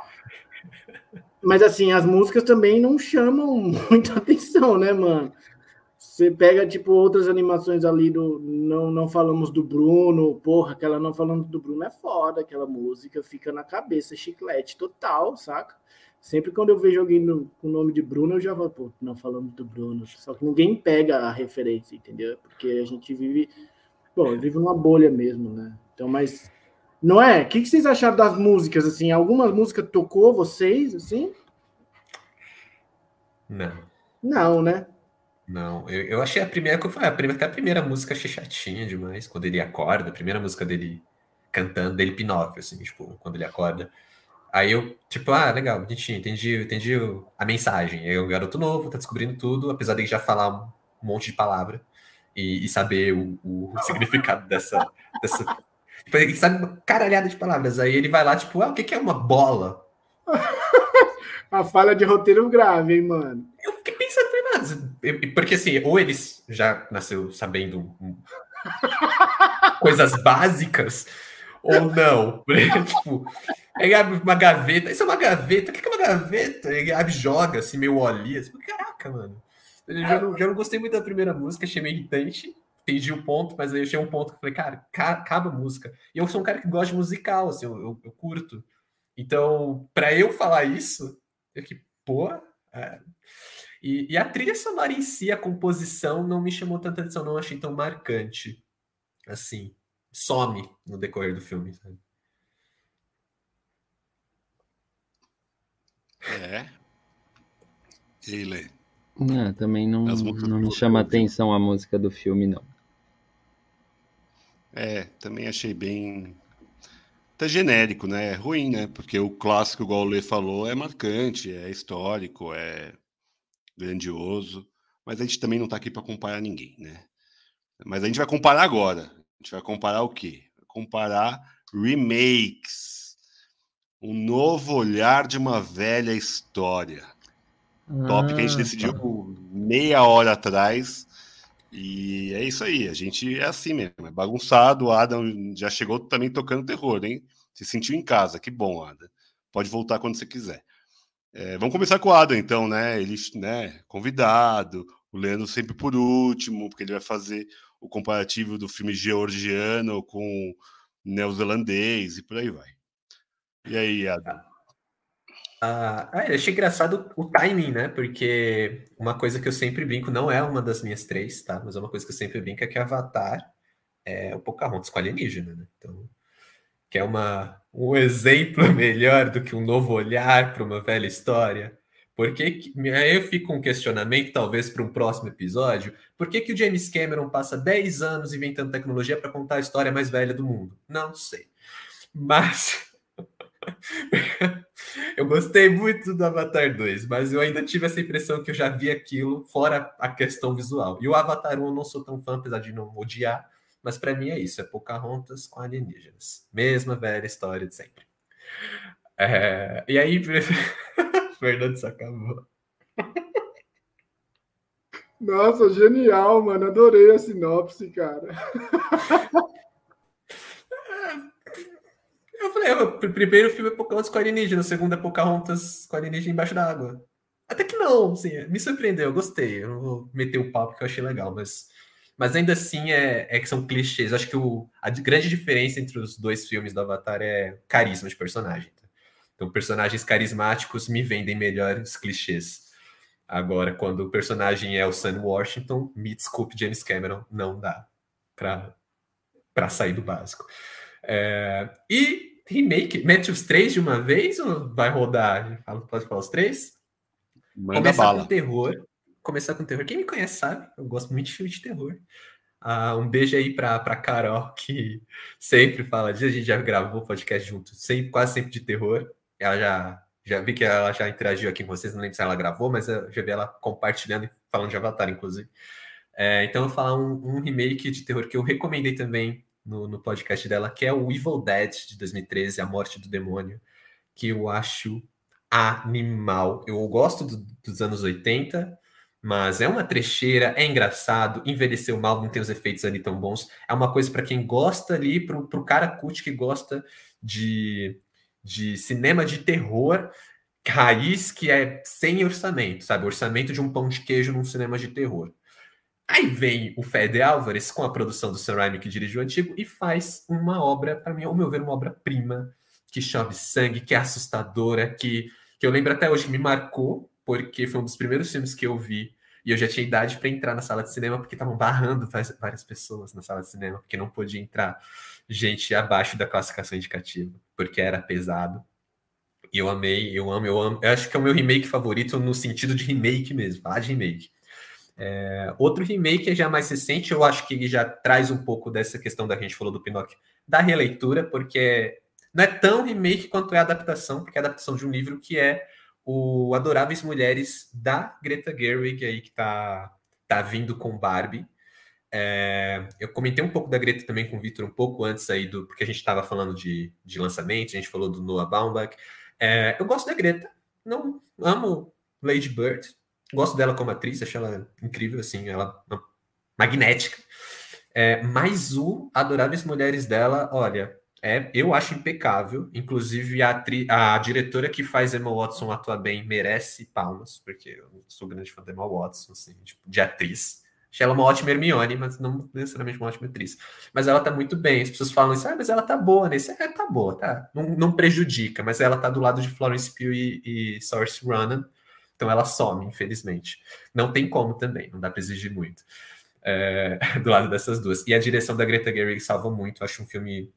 Mas assim, as músicas também não chamam muita atenção, né, mano? Você pega, tipo, outras animações ali do. Não, não falamos do Bruno, porra, aquela não falamos do Bruno é foda, aquela música fica na cabeça, chiclete total, saca? Sempre quando eu vejo alguém no, com o nome de Bruno, eu já vou, pô, não falamos do Bruno. Só que ninguém pega a referência, entendeu? Porque a gente vive. Bom, vive numa bolha mesmo, né? Então, mas. Não é? O que, que vocês acharam das músicas, assim? Algumas músicas tocou vocês, assim? Não. Não, né? Não, eu, eu achei a primeira, que eu falei, a primeira, até a primeira música achei chatinha demais, quando ele acorda, a primeira música dele cantando, dele Pinóquio, assim, tipo, quando ele acorda. Aí eu, tipo, ah, legal, bonitinho, entendi, entendi a mensagem. Aí o garoto novo tá descobrindo tudo, apesar de já falar um monte de palavra. e, e saber o, o, significado dessa. dessa tipo, ele sabe uma caralhada de palavras. Aí ele vai lá, tipo, ah, o que, que é uma bola? A falha de roteiro grave, hein, mano? Eu fiquei pensando, porque assim, ou eles já nasceu sabendo coisas básicas, ou não. tipo, ele abre uma gaveta, isso é uma gaveta, o que é uma gaveta? Ele abre joga, assim, meio olhinho, assim, caraca, mano. Eu já não, já não gostei muito da primeira música, achei meio irritante, entendi o ponto, mas aí eu achei um ponto que falei, cara, acaba a música. E eu sou um cara que gosta de musical, assim, eu, eu, eu curto. Então, para eu falar isso, eu que, pô, é... e, e, a trilha sonora em si, a composição, não me chamou tanta atenção, não achei tão marcante. Assim, some no decorrer do filme, sabe? É. Ele. Não, também não, não me chama atenção a música do filme, não. É, também achei bem tá genérico, né? É ruim, né? Porque o clássico, igual o Lê falou, é marcante, é histórico, é grandioso. Mas a gente também não tá aqui para comparar ninguém, né? Mas a gente vai comparar agora. A gente vai comparar o quê? Comparar remakes. Um novo olhar de uma velha história. Ah, Top que a gente ah, decidiu tá. meia hora atrás. E é isso aí, a gente é assim mesmo, é bagunçado. O Adam já chegou também tocando terror, hein? Se sentiu em casa, que bom, Adam. Pode voltar quando você quiser. É, vamos começar com o Adam, então, né? Ele, né, convidado, o Leandro sempre por último, porque ele vai fazer o comparativo do filme georgiano com neozelandês e por aí vai. E aí, Adam? Ah, eu achei engraçado o timing, né? Porque uma coisa que eu sempre brinco, não é uma das minhas três, tá? Mas é uma coisa que eu sempre brinco é que Avatar é o Pocahontas com alienígena, né? Então, que é uma, um exemplo melhor do que um novo olhar para uma velha história. Por que, aí eu fico com um questionamento, talvez para um próximo episódio, por que, que o James Cameron passa 10 anos inventando tecnologia para contar a história mais velha do mundo? Não sei. Mas eu gostei muito do Avatar 2, mas eu ainda tive essa impressão que eu já vi aquilo fora a questão visual. E o Avatar 1 eu não sou tão fã, apesar de não odiar, mas para mim é isso, é Pocahontas com alienígenas. Mesma velha história de sempre. É, e aí, Fernando se acabou. Nossa, genial, mano. Adorei a sinopse, cara. Eu falei, o primeiro filme é Pocahontas com alienígena, o segundo é Pocahontas com alienígena embaixo da água. Até que não, assim, me surpreendeu, eu gostei. Eu não vou meter o papo que eu achei legal, mas, mas ainda assim é, é que são clichês. acho que o, a grande diferença entre os dois filmes do Avatar é carisma de personagem. Tá? Então, personagens carismáticos me vendem melhor os clichês. Agora, quando o personagem é o Sam Washington, me desculpe, James Cameron, não dá para sair do básico. É, e remake, mete os três de uma vez ou vai rodar? Pode falar os três? Manda Começar bala. com terror. Começar com terror. Quem me conhece sabe, eu gosto muito de filme de terror. Ah, um beijo aí para pra Carol, que sempre fala disso. A gente já gravou podcast junto, sempre, quase sempre de terror. Ela já, já vi que ela já interagiu aqui com vocês, não lembro se ela gravou, mas eu já vi ela compartilhando e falando de Avatar, inclusive. É, então, eu vou falar um, um remake de terror que eu recomendei também no, no podcast dela, que é o Evil Dead de 2013, A Morte do Demônio, que eu acho animal. Eu gosto do, dos anos 80, mas é uma trecheira, é engraçado, envelheceu mal, não tem os efeitos ali tão bons. É uma coisa para quem gosta ali, para o cara cult que gosta de, de cinema de terror raiz que é sem orçamento, sabe? Orçamento de um pão de queijo num cinema de terror. Aí vem o Fede Álvares com a produção do Sam Raimi, que dirigiu o antigo, e faz uma obra, para mim, ao meu ver, uma obra-prima, que chove sangue, que é assustadora, que, que eu lembro até hoje que me marcou, porque foi um dos primeiros filmes que eu vi, e eu já tinha idade para entrar na sala de cinema, porque estavam barrando várias pessoas na sala de cinema, porque não podia entrar gente abaixo da classificação indicativa, porque era pesado. E eu amei, eu amo, eu amo. Eu acho que é o meu remake favorito no sentido de remake mesmo, falar de remake é, outro remake é já mais recente, eu acho que já traz um pouco dessa questão da que a gente falou do Pinóquio, da releitura, porque não é tão remake quanto é adaptação, porque é adaptação de um livro que é o Adoráveis Mulheres da Greta Gerwig, aí que tá, tá vindo com Barbie. É, eu comentei um pouco da Greta também com o Victor um pouco antes aí do. Porque a gente estava falando de, de lançamento, a gente falou do Noah Baumbach. É, eu gosto da Greta. Não amo Lady Bird. Gosto dela como atriz, acho ela incrível, assim, ela magnética. É, mas o Adoráveis Mulheres dela, olha, é, eu acho impecável. Inclusive, a, atri, a diretora que faz Emma Watson atuar bem merece palmas, porque eu sou grande fã da Emma Watson, assim, tipo, de atriz. Achei ela uma ótima Hermione, mas não necessariamente uma ótima atriz. Mas ela tá muito bem. As pessoas falam isso, ah, mas ela tá boa nesse. É, tá boa, tá. Não, não prejudica, mas ela tá do lado de Florence Pugh e, e Saoirse Ronan. Então ela some, infelizmente. Não tem como também, não dá para exigir muito. É, do lado dessas duas. E a direção da Greta Gerwig salva muito. acho um filme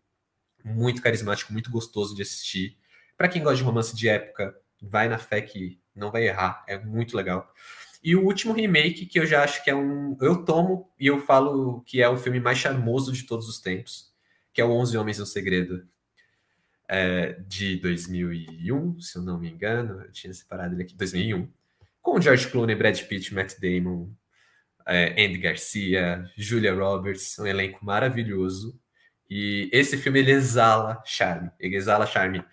muito carismático, muito gostoso de assistir. Para quem gosta de romance de época, vai na fé que não vai errar. É muito legal. E o último remake, que eu já acho que é um. Eu tomo e eu falo que é o filme mais charmoso de todos os tempos, que é o Onze Homens no Segredo, é, de 2001, se eu não me engano. Eu tinha separado ele aqui, 2001. Com George Clooney, Brad Pitt, Matt Damon, é, Andy Garcia, Julia Roberts, um elenco maravilhoso. E esse filme ele exala charme, ele exala charme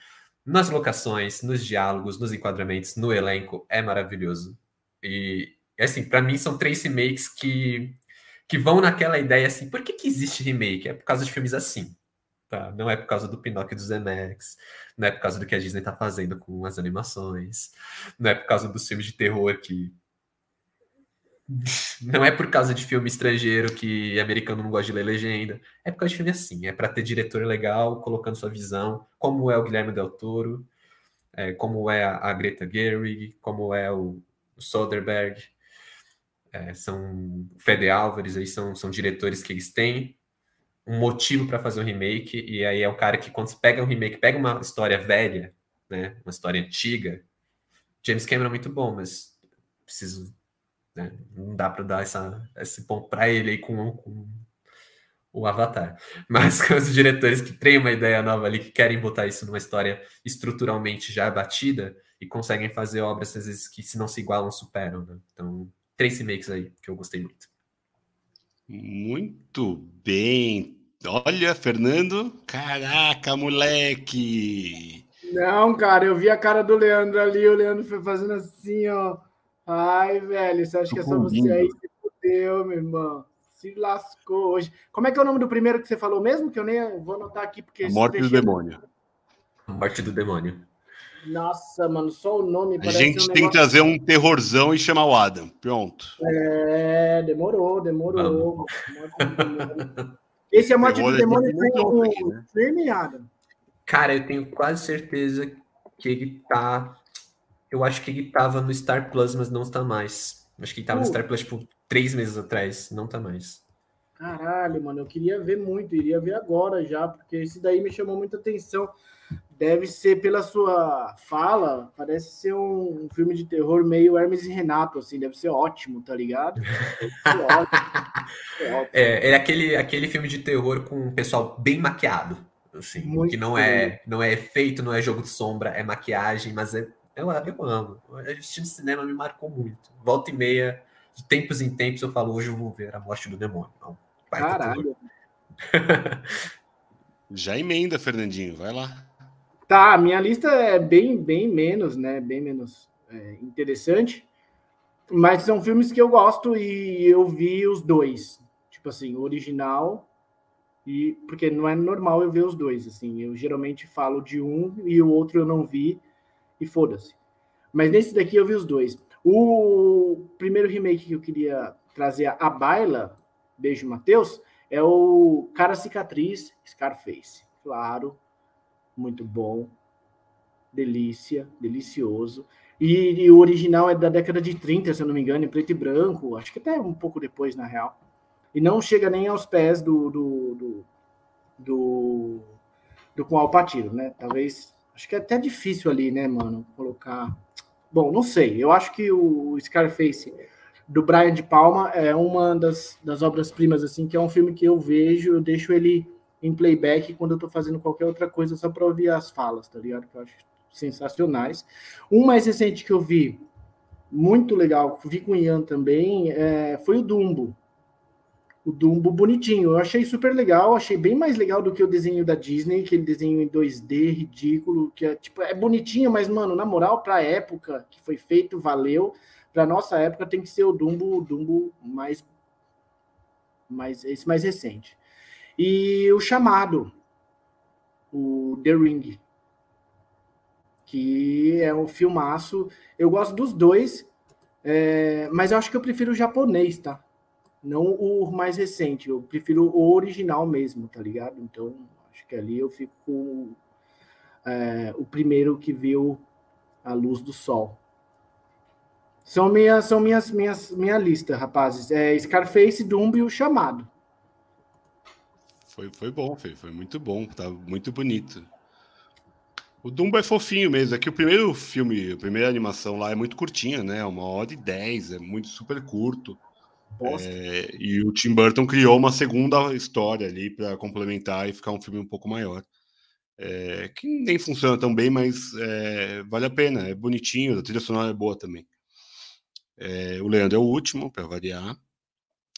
nas locações, nos diálogos, nos enquadramentos, no elenco, é maravilhoso. E, assim, para mim são três remakes que, que vão naquela ideia assim, por que, que existe remake? É por causa de filmes assim, tá? Não é por causa do Pinóquio dos Zemeckis, não é por causa do que a Disney tá fazendo com as animações, não é por causa dos filmes de terror que não é por causa de filme estrangeiro que americano não gosta de ler legenda. É por causa de filme assim. É para ter diretor legal, colocando sua visão, como é o Guilherme Del Toro, é, como é a, Greta Gerwig, como é o, o Soderbergh, é, são Fede Álvares, aí são, são diretores que eles têm um motivo para fazer um remake, e aí é o cara que quando pega um remake, pega uma história velha, né, uma história antiga, James Cameron é muito bom, mas preciso, né, não dá para dar essa, esse ponto para ele aí com, com o Avatar. Mas com os diretores que têm uma ideia nova ali, que querem botar isso numa história estruturalmente já batida, e conseguem fazer obras, às vezes, que se não se igualam, superam. Né? Então, três remakes aí que eu gostei muito. Muito bem. Olha, Fernando. Caraca, moleque! Não, cara, eu vi a cara do Leandro ali, o Leandro foi fazendo assim, ó. Ai, velho, você acha Tô que é só você aí se fudeu, meu irmão? Se lascou hoje. Como é que é o nome do primeiro que você falou mesmo? Que eu nem vou anotar aqui, porque. A morte do demônio. A morte do demônio. Nossa, mano, só o nome A gente um tem que trazer um terrorzão e chamar o Adam. Pronto. É, demorou, demorou. Esse é morte do demônio tem um né? filme, Adam. Cara, eu tenho quase certeza que ele tá. Eu acho que ele tava no Star Plus, mas não está mais. Acho que ele tava uh. no Star Plus, tipo, três meses atrás. Não tá mais. Caralho, mano, eu queria ver muito, iria ver agora já, porque esse daí me chamou muita atenção deve ser pela sua fala, parece ser um, um, filme de terror meio Hermes e Renato, assim, deve ser ótimo, tá ligado? ótimo. É, é, aquele, aquele filme de terror com um pessoal bem maquiado, assim, Muito que não é, não é efeito, não é jogo de sombra, é maquiagem, mas é, eu, eu amo. O estilo de cinema me marcou muito. Volta e meia, de tempos em tempos, eu falo, hoje eu vou ver a morte do demônio. Não, Caralho. Já emenda, Fernandinho, vai lá. Tá, a minha lista é bem, bem menos, né? Bem menos é, interessante. Mas são filmes que eu gosto e eu vi os dois. Tipo assim, o original e porque não é normal eu ver os dois, assim. Eu geralmente falo de um e o outro eu não vi e foda-se. Mas nesse daqui eu vi os dois. O primeiro remake que eu queria trazer a baila, beijo Matheus, é o Cara Cicatriz, Scarface. Claro, muito bom, delícia, delicioso. E, e, o original é da década de 30, se eu não me engano, em preto e branco, acho que até um pouco depois, na real. E não chega nem aos pés do, do, do, do, do com né? Talvez, acho que é até difícil ali, né, mano, colocar... Bom, não sei, eu acho que o Scarface do Brian de Palma é uma das, das obras-primas, assim, que é um filme que eu vejo, eu deixo ele em playback quando eu tô fazendo qualquer outra coisa só para ouvir as falas, tá ligado? Que eu acho sensacionais. Um mais recente que eu vi, muito legal, vi com o Ian também, é, foi o Dumbo. o Dumbo bonitinho. Eu achei super legal, achei bem mais legal do que o desenho da Disney, aquele desenho em 2D ridículo, que é tipo, é bonitinho, mas mano, na moral, pra época que foi feito, valeu. Pra nossa época tem que ser o Dumbo, o Dumbo mais mais esse mais recente. E o chamado, o The Ring, que é um filmaço. Eu gosto dos dois, é, mas eu acho que eu prefiro o japonês, tá? Não o mais recente, eu prefiro o original mesmo, tá ligado? Então, acho que ali eu fico é, o primeiro que viu a luz do sol. São minhas, são minhas, minhas, minha lista, rapazes. É Scarface, Dumbo e o Chamado. Foi, foi bom, foi, foi muito bom, tá muito bonito. O Dumbo é fofinho mesmo, é que o primeiro filme, a primeira animação lá é muito curtinha, né? Uma hora e dez, é muito super curto. É, e o Tim Burton criou uma segunda história ali para complementar e ficar um filme um pouco maior. É, que nem funciona tão bem, mas é, vale a pena, é bonitinho, a trilha sonora é boa também. É, o Leandro é o último, para variar.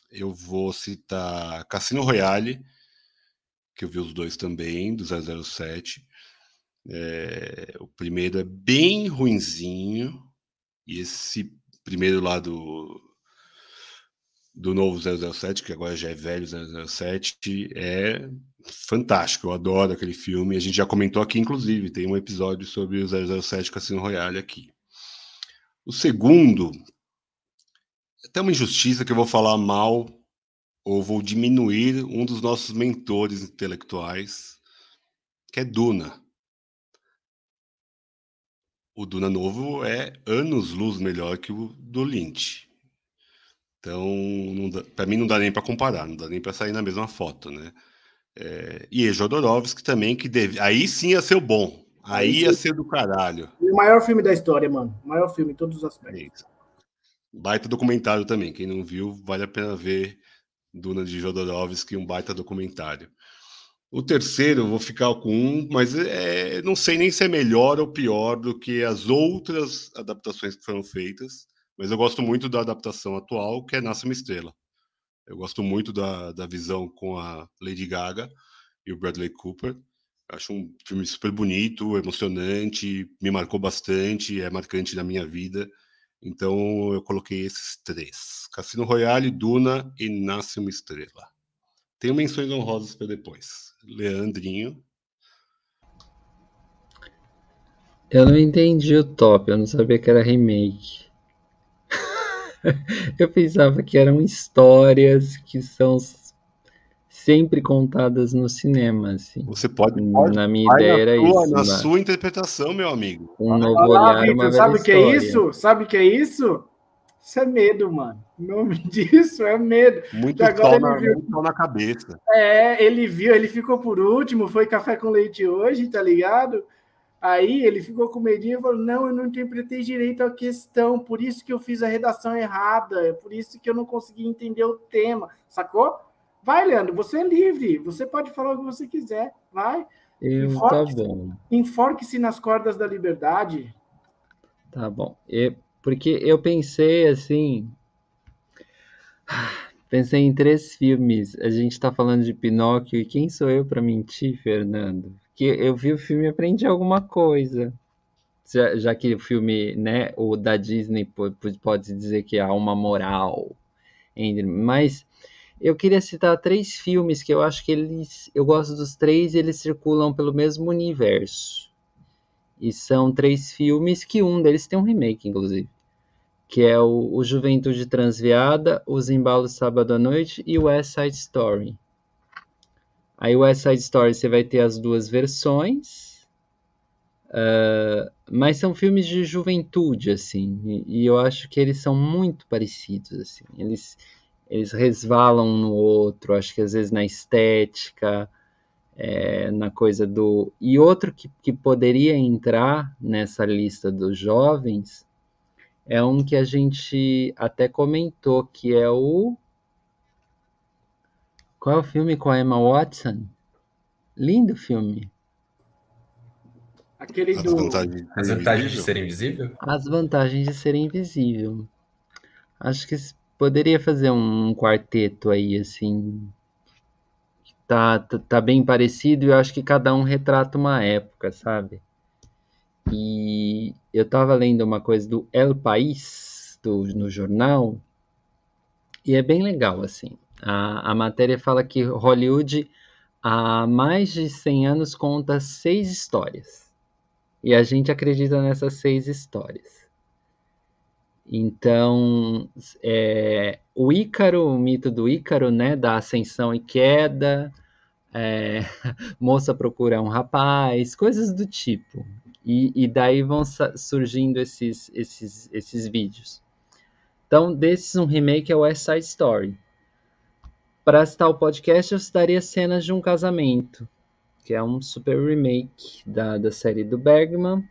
Eu vou citar Cassino Royale, que eu vi os dois também, do 007. É, o primeiro é bem ruinzinho, e esse primeiro lá do, do novo 007, que agora já é velho 007, é fantástico. Eu adoro aquele filme. A gente já comentou aqui, inclusive, tem um episódio sobre o 007 Cassino Royale aqui. O segundo, é até uma injustiça que eu vou falar mal ou vou diminuir um dos nossos mentores intelectuais, que é Duna. O Duna novo é anos-luz melhor que o do Lynch. Então, para mim não dá nem para comparar, não dá nem para sair na mesma foto, né? É, e Jodorowsky também, que deve, aí sim ia ser o bom, aí ia ser do caralho. o maior filme da história, mano. O maior filme em todos os aspectos. Baita documentário também, quem não viu, vale a pena ver Duna de Jodorowsky, um baita documentário. O terceiro, vou ficar com um, mas é, não sei nem se é melhor ou pior do que as outras adaptações que foram feitas. Mas eu gosto muito da adaptação atual, que é Nasce uma Estrela. Eu gosto muito da, da visão com a Lady Gaga e o Bradley Cooper. Acho um filme super bonito, emocionante, me marcou bastante, é marcante na minha vida. Então eu coloquei esses três: Cassino Royale, Duna e Nasce uma Estrela. Tenho menções honrosas para depois. Leandrinho. Eu não entendi o top, eu não sabia que era remake. eu pensava que eram histórias que são sempre contadas no cinema, assim. Você pode, pode na minha ideia era sua, isso. Na sua interpretação, meu amigo. Um novo olhar, Victor, uma Sabe o que é isso? Sabe o que é isso? Isso é medo, mano. O nome disso é medo. Muito agora na, viu... muito na cabeça. É, ele viu, ele ficou por último, foi café com leite hoje, tá ligado? Aí ele ficou com medinho e falou: Não, eu não interpretei direito a questão, por isso que eu fiz a redação errada, é por isso que eu não consegui entender o tema, sacou? Vai, Leandro, você é livre, você pode falar o que você quiser, vai. Eu, Enforque, tá bom. Enforque-se nas cordas da liberdade. Tá bom. E, porque eu pensei assim. Pensei em três filmes. A gente tá falando de Pinóquio, e quem sou eu para mentir, Fernando? que eu vi o filme e aprendi alguma coisa. Já, já, que o filme, né, o da Disney pode dizer que há uma moral, mas eu queria citar três filmes que eu acho que eles, eu gosto dos três, eles circulam pelo mesmo universo. E são três filmes que um deles tem um remake, inclusive, que é o, o Juventude Transviada, Os Embalos Sábado à Noite e o West Side Story. Aí West Side Story você vai ter as duas versões, uh, mas são filmes de juventude, assim, e, e, eu acho que eles são muito parecidos, assim, eles, eles resvalam um no outro, acho que às vezes na estética, é, na coisa do... E outro que, que poderia entrar nessa lista dos jovens é um que a gente até comentou, que é o qual é o filme com a Emma Watson? Lindo filme. Aquele As do. vantagens, As vantagens de ser invisível? As vantagens de ser invisível. Acho que poderia fazer um quarteto aí, assim. Tá, tá, tá bem parecido e eu acho que cada um retrata uma época, sabe? E eu tava lendo uma coisa do El País, do, no jornal, e é bem legal, assim. A, a matéria fala que Hollywood há mais de 100 anos conta seis histórias. E a gente acredita nessas seis histórias. Então, é, o Ícaro, o mito do Ícaro, né, da ascensão e queda, é, moça procura um rapaz, coisas do tipo. E, e daí vão surgindo esses, esses, esses vídeos. Então, desses, um remake é o West Side Story. Para citar o podcast, eu citaria cenas de um casamento, que é um super remake da, da série do Bergman,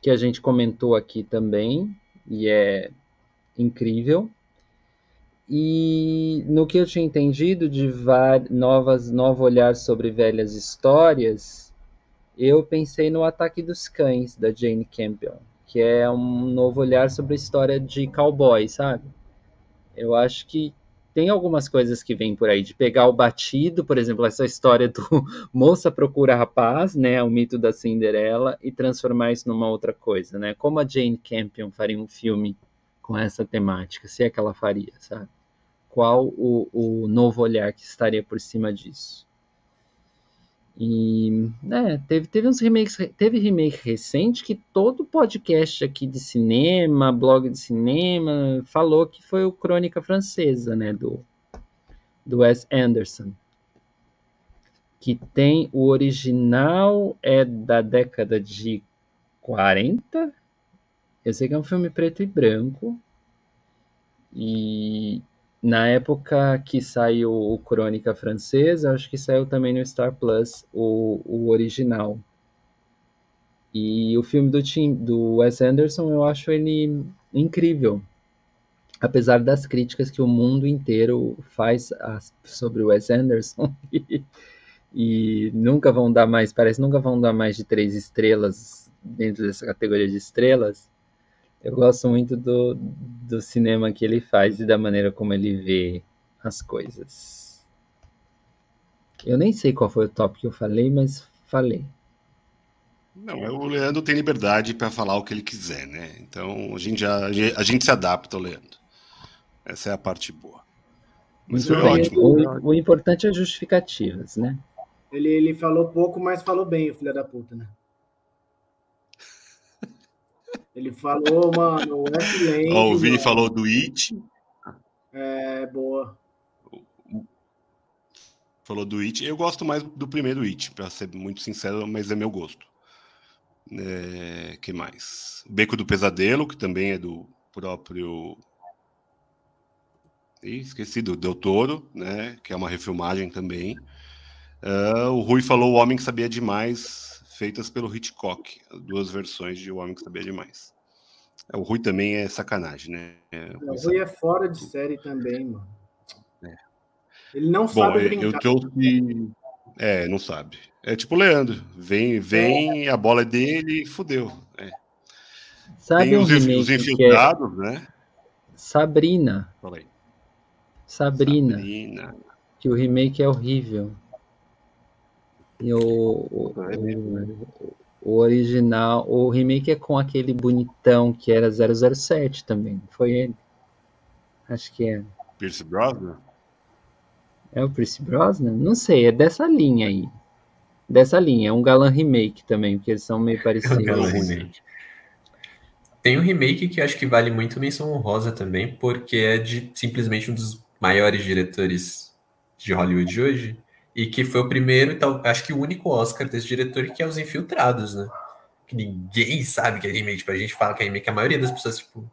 que a gente comentou aqui também, e é incrível. E no que eu tinha entendido de novas, novo olhar sobre velhas histórias, eu pensei no Ataque dos Cães, da Jane Campion, que é um novo olhar sobre a história de cowboy, sabe? Eu acho que tem algumas coisas que vêm por aí, de pegar o batido, por exemplo, essa história do moça procura rapaz, né, o mito da Cinderela, e transformar isso numa outra coisa, né? Como a Jane Campion faria um filme com essa temática, se é que ela faria, sabe? Qual o, o novo olhar que estaria por cima disso? E é, teve, teve uns remakes, teve remake recente que todo podcast aqui de cinema, blog de cinema, falou que foi o Crônica Francesa, né, do, do Wes Anderson. Que tem o original é da década de 40. Eu sei que é um filme preto e branco. E na época que saiu o Crônica Francesa, acho que saiu também no Star Plus o, o original. E o filme do, Tim, do Wes Anderson, eu acho ele incrível. Apesar das críticas que o mundo inteiro faz sobre o Wes Anderson. e, e nunca vão dar mais, parece nunca vão dar mais de três estrelas dentro dessa categoria de estrelas. Eu gosto muito do, do cinema que ele faz e da maneira como ele vê as coisas. Eu nem sei qual foi o tópico que eu falei, mas falei. Não, o Leandro tem liberdade para falar o que ele quiser, né? Então a gente já a gente se adapta ao Leandro. Essa é a parte boa. Mas foi ótimo. O, o, importante é justificativas, né? Ele, ele falou pouco, mas falou bem, o filho da puta, né? Ele falou, mano, o F-Lane. Oh, o Vini mano. falou do It. É, boa. Falou do It. Eu gosto mais do primeiro It, para ser muito sincero, mas é meu gosto. É, que mais? Beco do Pesadelo, que também é do próprio. Ih, esqueci do Del Toro, né? Que é uma refilmagem também. Uh, o Rui falou O Homem que Sabia Demais, feitas pelo Hitchcock, duas versões de O Homem que Sabia Demais. É, o Rui também é sacanagem, né? É, o Rui é fora de série também, mano. É. Ele não Bom, sabe brincar. Eu trouxe... É, não sabe. É tipo o Leandro. Vem, vem, é. a bola é dele e fudeu. É. Sabe Tem um os, os infiltrados, é... né? Sabrina. Sabrina. Sabrina. Que o remake é horrível. E o, o, o, original, o remake é com aquele bonitão que era 007 também, foi ele? Acho que é. Pierce Brosnan? É o Pierce Brosnan? Não sei, é dessa linha aí. Dessa linha, é um galã remake também, porque eles são meio parecidos. É um galã remake. Tem um remake que acho que vale muito menção honrosa também, porque é de simplesmente um dos maiores diretores de Hollywood de hoje, e que foi o primeiro, então, acho que o único Oscar desse diretor que é Os Infiltrados, né? Que ninguém sabe que é remake. Tipo, a gente fala que é remake, a maioria das pessoas, tipo.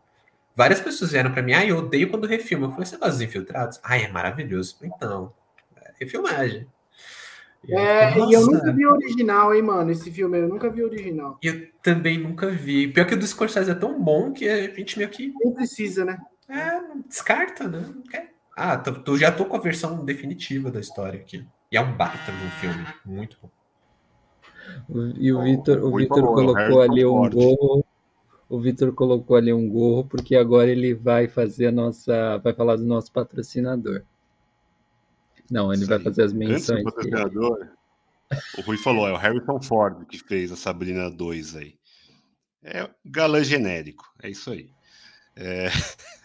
Várias pessoas vieram para mim, ah, eu odeio quando refilma. Eu falei, você gosta dos Infiltrados? Ai, é maravilhoso. Então, é refilmagem. E é, e eu nunca vi o original, hein, mano? Esse filme eu nunca vi o original. Eu também nunca vi. Pior que o do Scorsese é tão bom que a gente meio que. Não precisa, né? É, descarta, né? Ah, tô, tô, já tô com a versão definitiva da história aqui. E é um baita de um filme, muito bom. E o Vitor o Vitor colocou ali um gol, o Vitor colocou ali um gorro, porque agora ele vai fazer a nossa. vai falar do nosso patrocinador. Não, ele Isso vai fazer as menções. Antes do patrocinador, o Rui falou, é o Harrison Ford que fez a Sabrina 2 aí. É galã genérico, é isso aí. É...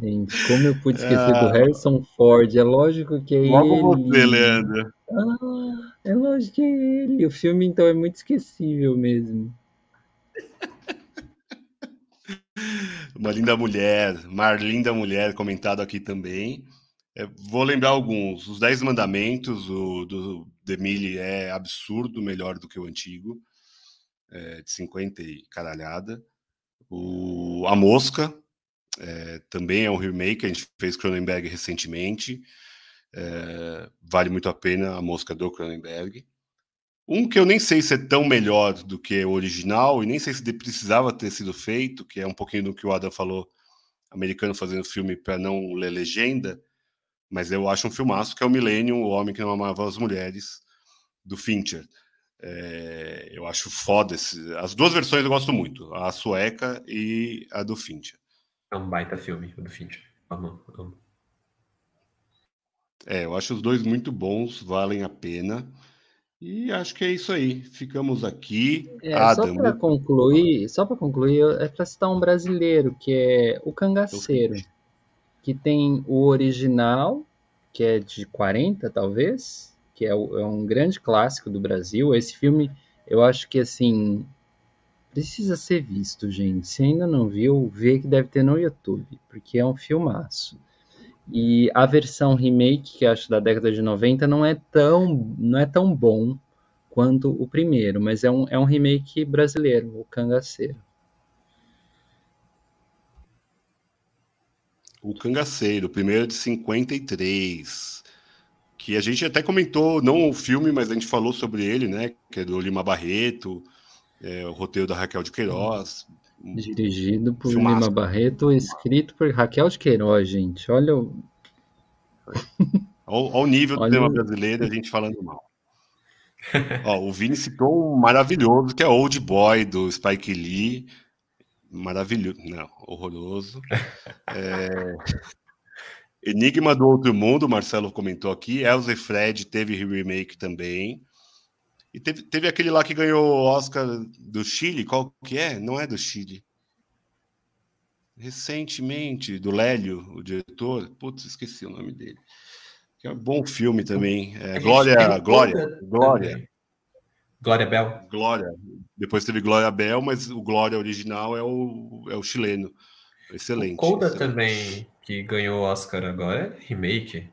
Gente, como eu pude esquecer ah, do Harrison Ford? É lógico que é logo ele. você, Leandro. Ah, é lógico que é ele. O filme, então, é muito esquecível mesmo. Uma linda mulher, Marlinda Mulher, comentado aqui também. É, vou lembrar alguns. Os Dez Mandamentos, o do Demille é absurdo, melhor do que o antigo, é, de 50 e caralhada. O A Mosca, é, também é um remake, a gente fez Cronenberg recentemente. É, vale muito a pena a mosca do Cronenberg. Um que eu nem sei se é tão melhor do que o original, e nem sei se precisava ter sido feito, que é um pouquinho do que o Adam falou, americano fazendo filme para não ler legenda, mas eu acho um filmaço que é o Millennium, o Homem que Não Amava as Mulheres, do Fincher. É, eu acho foda. Esse, as duas versões eu gosto muito, a sueca e a do Fincher. É um baita filme, o do Fincher. Amo, amo. É, eu acho os dois muito bons, valem a pena. E acho que é isso aí. Ficamos aqui. É, Adam. Só para concluir, só para concluir, é para citar um brasileiro que é o Cangaceiro, que tem o original, que é de 40 talvez, que é, é um grande clássico do Brasil. Esse filme, eu acho que assim Precisa ser visto, gente. Se ainda não viu, vê que deve ter no YouTube, porque é um filmaço. E a versão remake, que acho da década de 90, não é tão, não é tão bom quanto o primeiro, mas é um, é um remake brasileiro, o Cangaceiro. O Cangaceiro, o primeiro de 53. Que a gente até comentou, não o filme, mas a gente falou sobre ele, né? Que é do Lima Barreto é, o roteiro da Raquel de Queiroz. Dirigido por filmaço. Lima Barreto, escrito por Raquel de Queiroz, gente. Olha o. Olha o nível do Olha tema brasileiro, a gente falando mal. Ó, o Vini citou um maravilhoso que é Old Boy do Spike Lee. Maravilhoso. Não, horroroso. É... Enigma do Outro Mundo, Marcelo comentou aqui. Elza e Fred teve remake também. E teve, teve aquele lá que ganhou o Oscar do Chile, qual que é? Não é do Chile. Recentemente, do Lélio, o diretor. Putz, esqueci o nome dele. Que é um bom filme também. É, Glória, Glória, Glória. Glória Bel. Glória. Depois teve Glória Bel, mas o Glória original é o, é o chileno. Excelente. O Coda excelente. também, que ganhou o Oscar agora, é remake.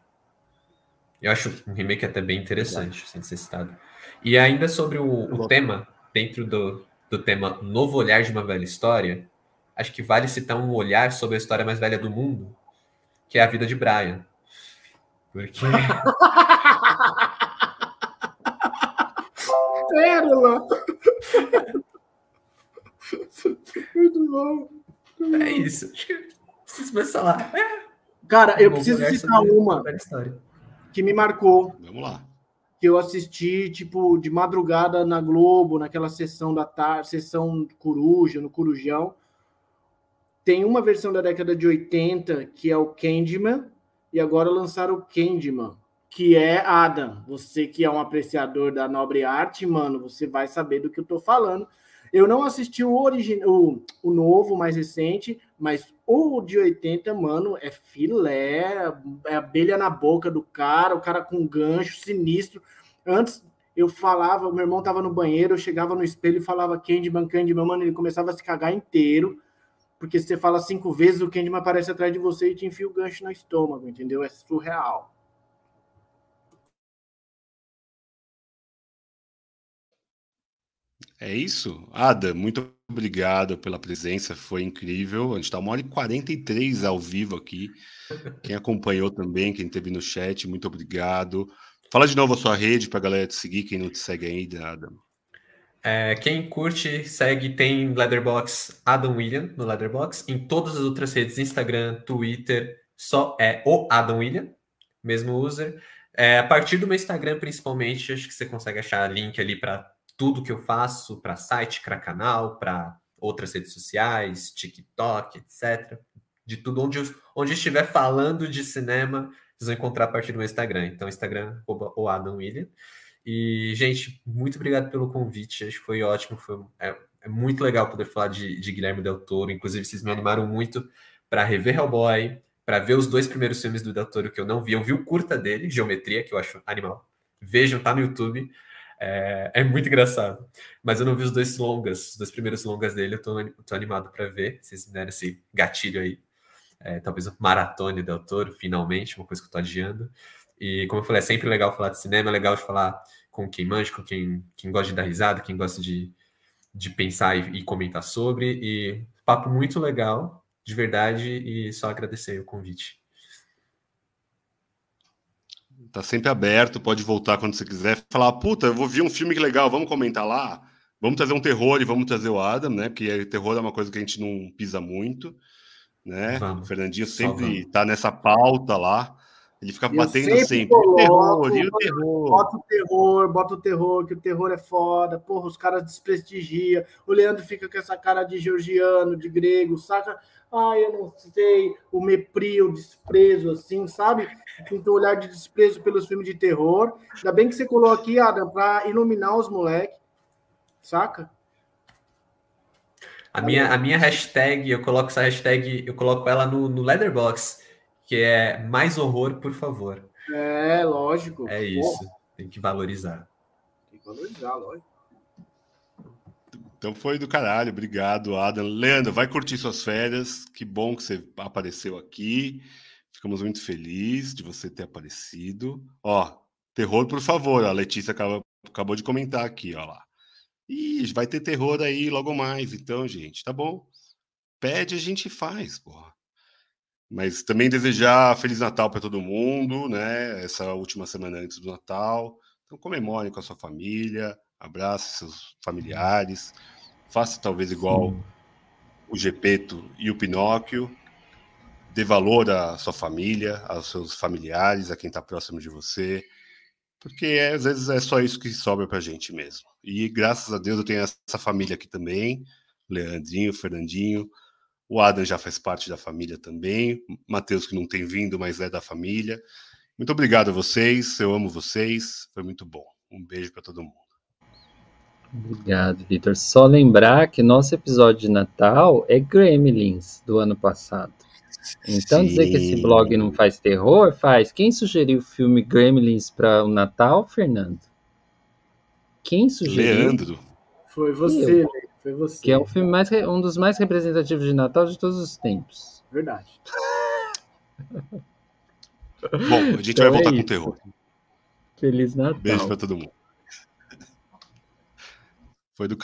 Eu acho um remake até bem interessante, sem ser citado. E ainda sobre o, o tema, dentro do, do tema Novo Olhar de uma Velha História, acho que vale citar um olhar sobre a história mais velha do mundo, que é a vida de Brian. Porque. Pérola! Muito bom. É isso. Acho que preciso começar lá. Cara, eu preciso citar uma que me marcou. Vamos lá que eu assisti, tipo, de madrugada na Globo, naquela sessão da tarde, sessão Coruja, no Corujão. Tem uma versão da década de 80 que é o Candyman, e agora lançaram o Candyman, que é Adam. Você que é um apreciador da nobre arte, mano, você vai saber do que eu tô falando. Eu não assisti o, origin... o, o novo, mais recente, mas o de 80, mano, é filé, é abelha na boca do cara, o cara com gancho sinistro. Antes eu falava, meu irmão tava no banheiro, eu chegava no espelho e falava Candyman, Candyman, mano, ele começava a se cagar inteiro, porque se você fala cinco vezes, o Candyman aparece atrás de você e te enfia o gancho no estômago, entendeu? É surreal. É isso? Ada, muito obrigado pela presença, foi incrível. A gente está uma hora e 43 ao vivo aqui. Quem acompanhou também, quem esteve no chat, muito obrigado. Fala de novo a sua rede para a galera te seguir, quem não te segue ainda, Adam. É, quem curte, segue, tem Leatherbox Adam William no Leatherbox. Em todas as outras redes, Instagram, Twitter, só é o Adam William, mesmo user. É, a partir do meu Instagram, principalmente, acho que você consegue achar link ali para tudo que eu faço para site, para canal, para outras redes sociais, TikTok, etc. De tudo onde, onde estiver falando de cinema, vocês vão encontrar a partir do meu Instagram. Então, Instagram, o Adam William. E, gente, muito obrigado pelo convite. Acho que foi ótimo. Foi, é, é muito legal poder falar de, de, Guilherme Del Toro. Inclusive, vocês me animaram muito para rever Hellboy, para ver os dois primeiros filmes do Del Toro que eu não vi. Eu vi o curta dele, Geometria, que eu acho animal. Vejam, tá no YouTube. É, é, muito engraçado. Mas eu não vi os dois longas, os dois primeiros longas dele. Eu tô, tô animado para ver. Vocês me deram esse gatilho aí. É, talvez o maratone Del Toro, finalmente, uma coisa que eu tô adiando. E como eu falei, é sempre legal falar de cinema, é legal de falar com quem manja, com quem, quem gosta de dar risada, quem gosta de, de pensar e, e comentar sobre. E papo muito legal, de verdade, e só agradecer o convite. Tá sempre aberto, pode voltar quando você quiser. Falar, puta, eu vou ver um filme que legal, vamos comentar lá. Vamos trazer um terror e vamos trazer o Adam, né? Porque terror é uma coisa que a gente não pisa muito, né? Vamos. O Fernandinho sempre tá nessa pauta lá. Ele fica batendo sempre. sempre. Coloco, terror, e o terror. Bota o terror, bota o terror, que o terror é foda. Porra, os caras desprestigiam. O Leandro fica com essa cara de georgiano, de grego, saca? Ai, eu não sei. O meprio, o desprezo, assim, sabe? Um olhar de desprezo pelos filmes de terror. Ainda bem que você colocou aqui, Adam, pra iluminar os moleques, saca? A minha, a minha hashtag, eu coloco essa hashtag, eu coloco ela no, no Leatherbox que é mais horror, por favor. É, lógico. É isso. Porra. Tem que valorizar. Tem que valorizar, lógico. Então foi do caralho, obrigado, Adam. Leandro, vai curtir suas férias. Que bom que você apareceu aqui. Ficamos muito felizes de você ter aparecido. Ó, terror, por favor. A Letícia acabou, acabou de comentar aqui, ó lá. Ih, vai ter terror aí logo mais, então, gente, tá bom. Pede, a gente faz, porra. Mas também desejar Feliz Natal para todo mundo, né? Essa última semana antes do Natal. Então comemore com a sua família, abrace seus familiares, faça talvez igual Sim. o Gepeto e o Pinóquio. Dê valor à sua família, aos seus familiares, a quem está próximo de você, porque é, às vezes é só isso que sobra para a gente mesmo. E graças a Deus eu tenho essa família aqui também, Leandrinho, Fernandinho, o Adam já faz parte da família também. Matheus, que não tem vindo, mas é da família. Muito obrigado a vocês. Eu amo vocês. Foi muito bom. Um beijo para todo mundo. Obrigado, Vitor. Só lembrar que nosso episódio de Natal é Gremlins do ano passado. Então, Sim. dizer que esse blog não faz terror, faz. Quem sugeriu o filme Gremlins para o Natal, Fernando? Quem sugeriu? Leandro. Foi você, eu. Foi você. Que é um filme mais, um dos mais representativos de Natal de todos os tempos. Verdade. Bom, a gente então vai voltar é com terror. Feliz Natal. Beijo pra todo mundo. Foi do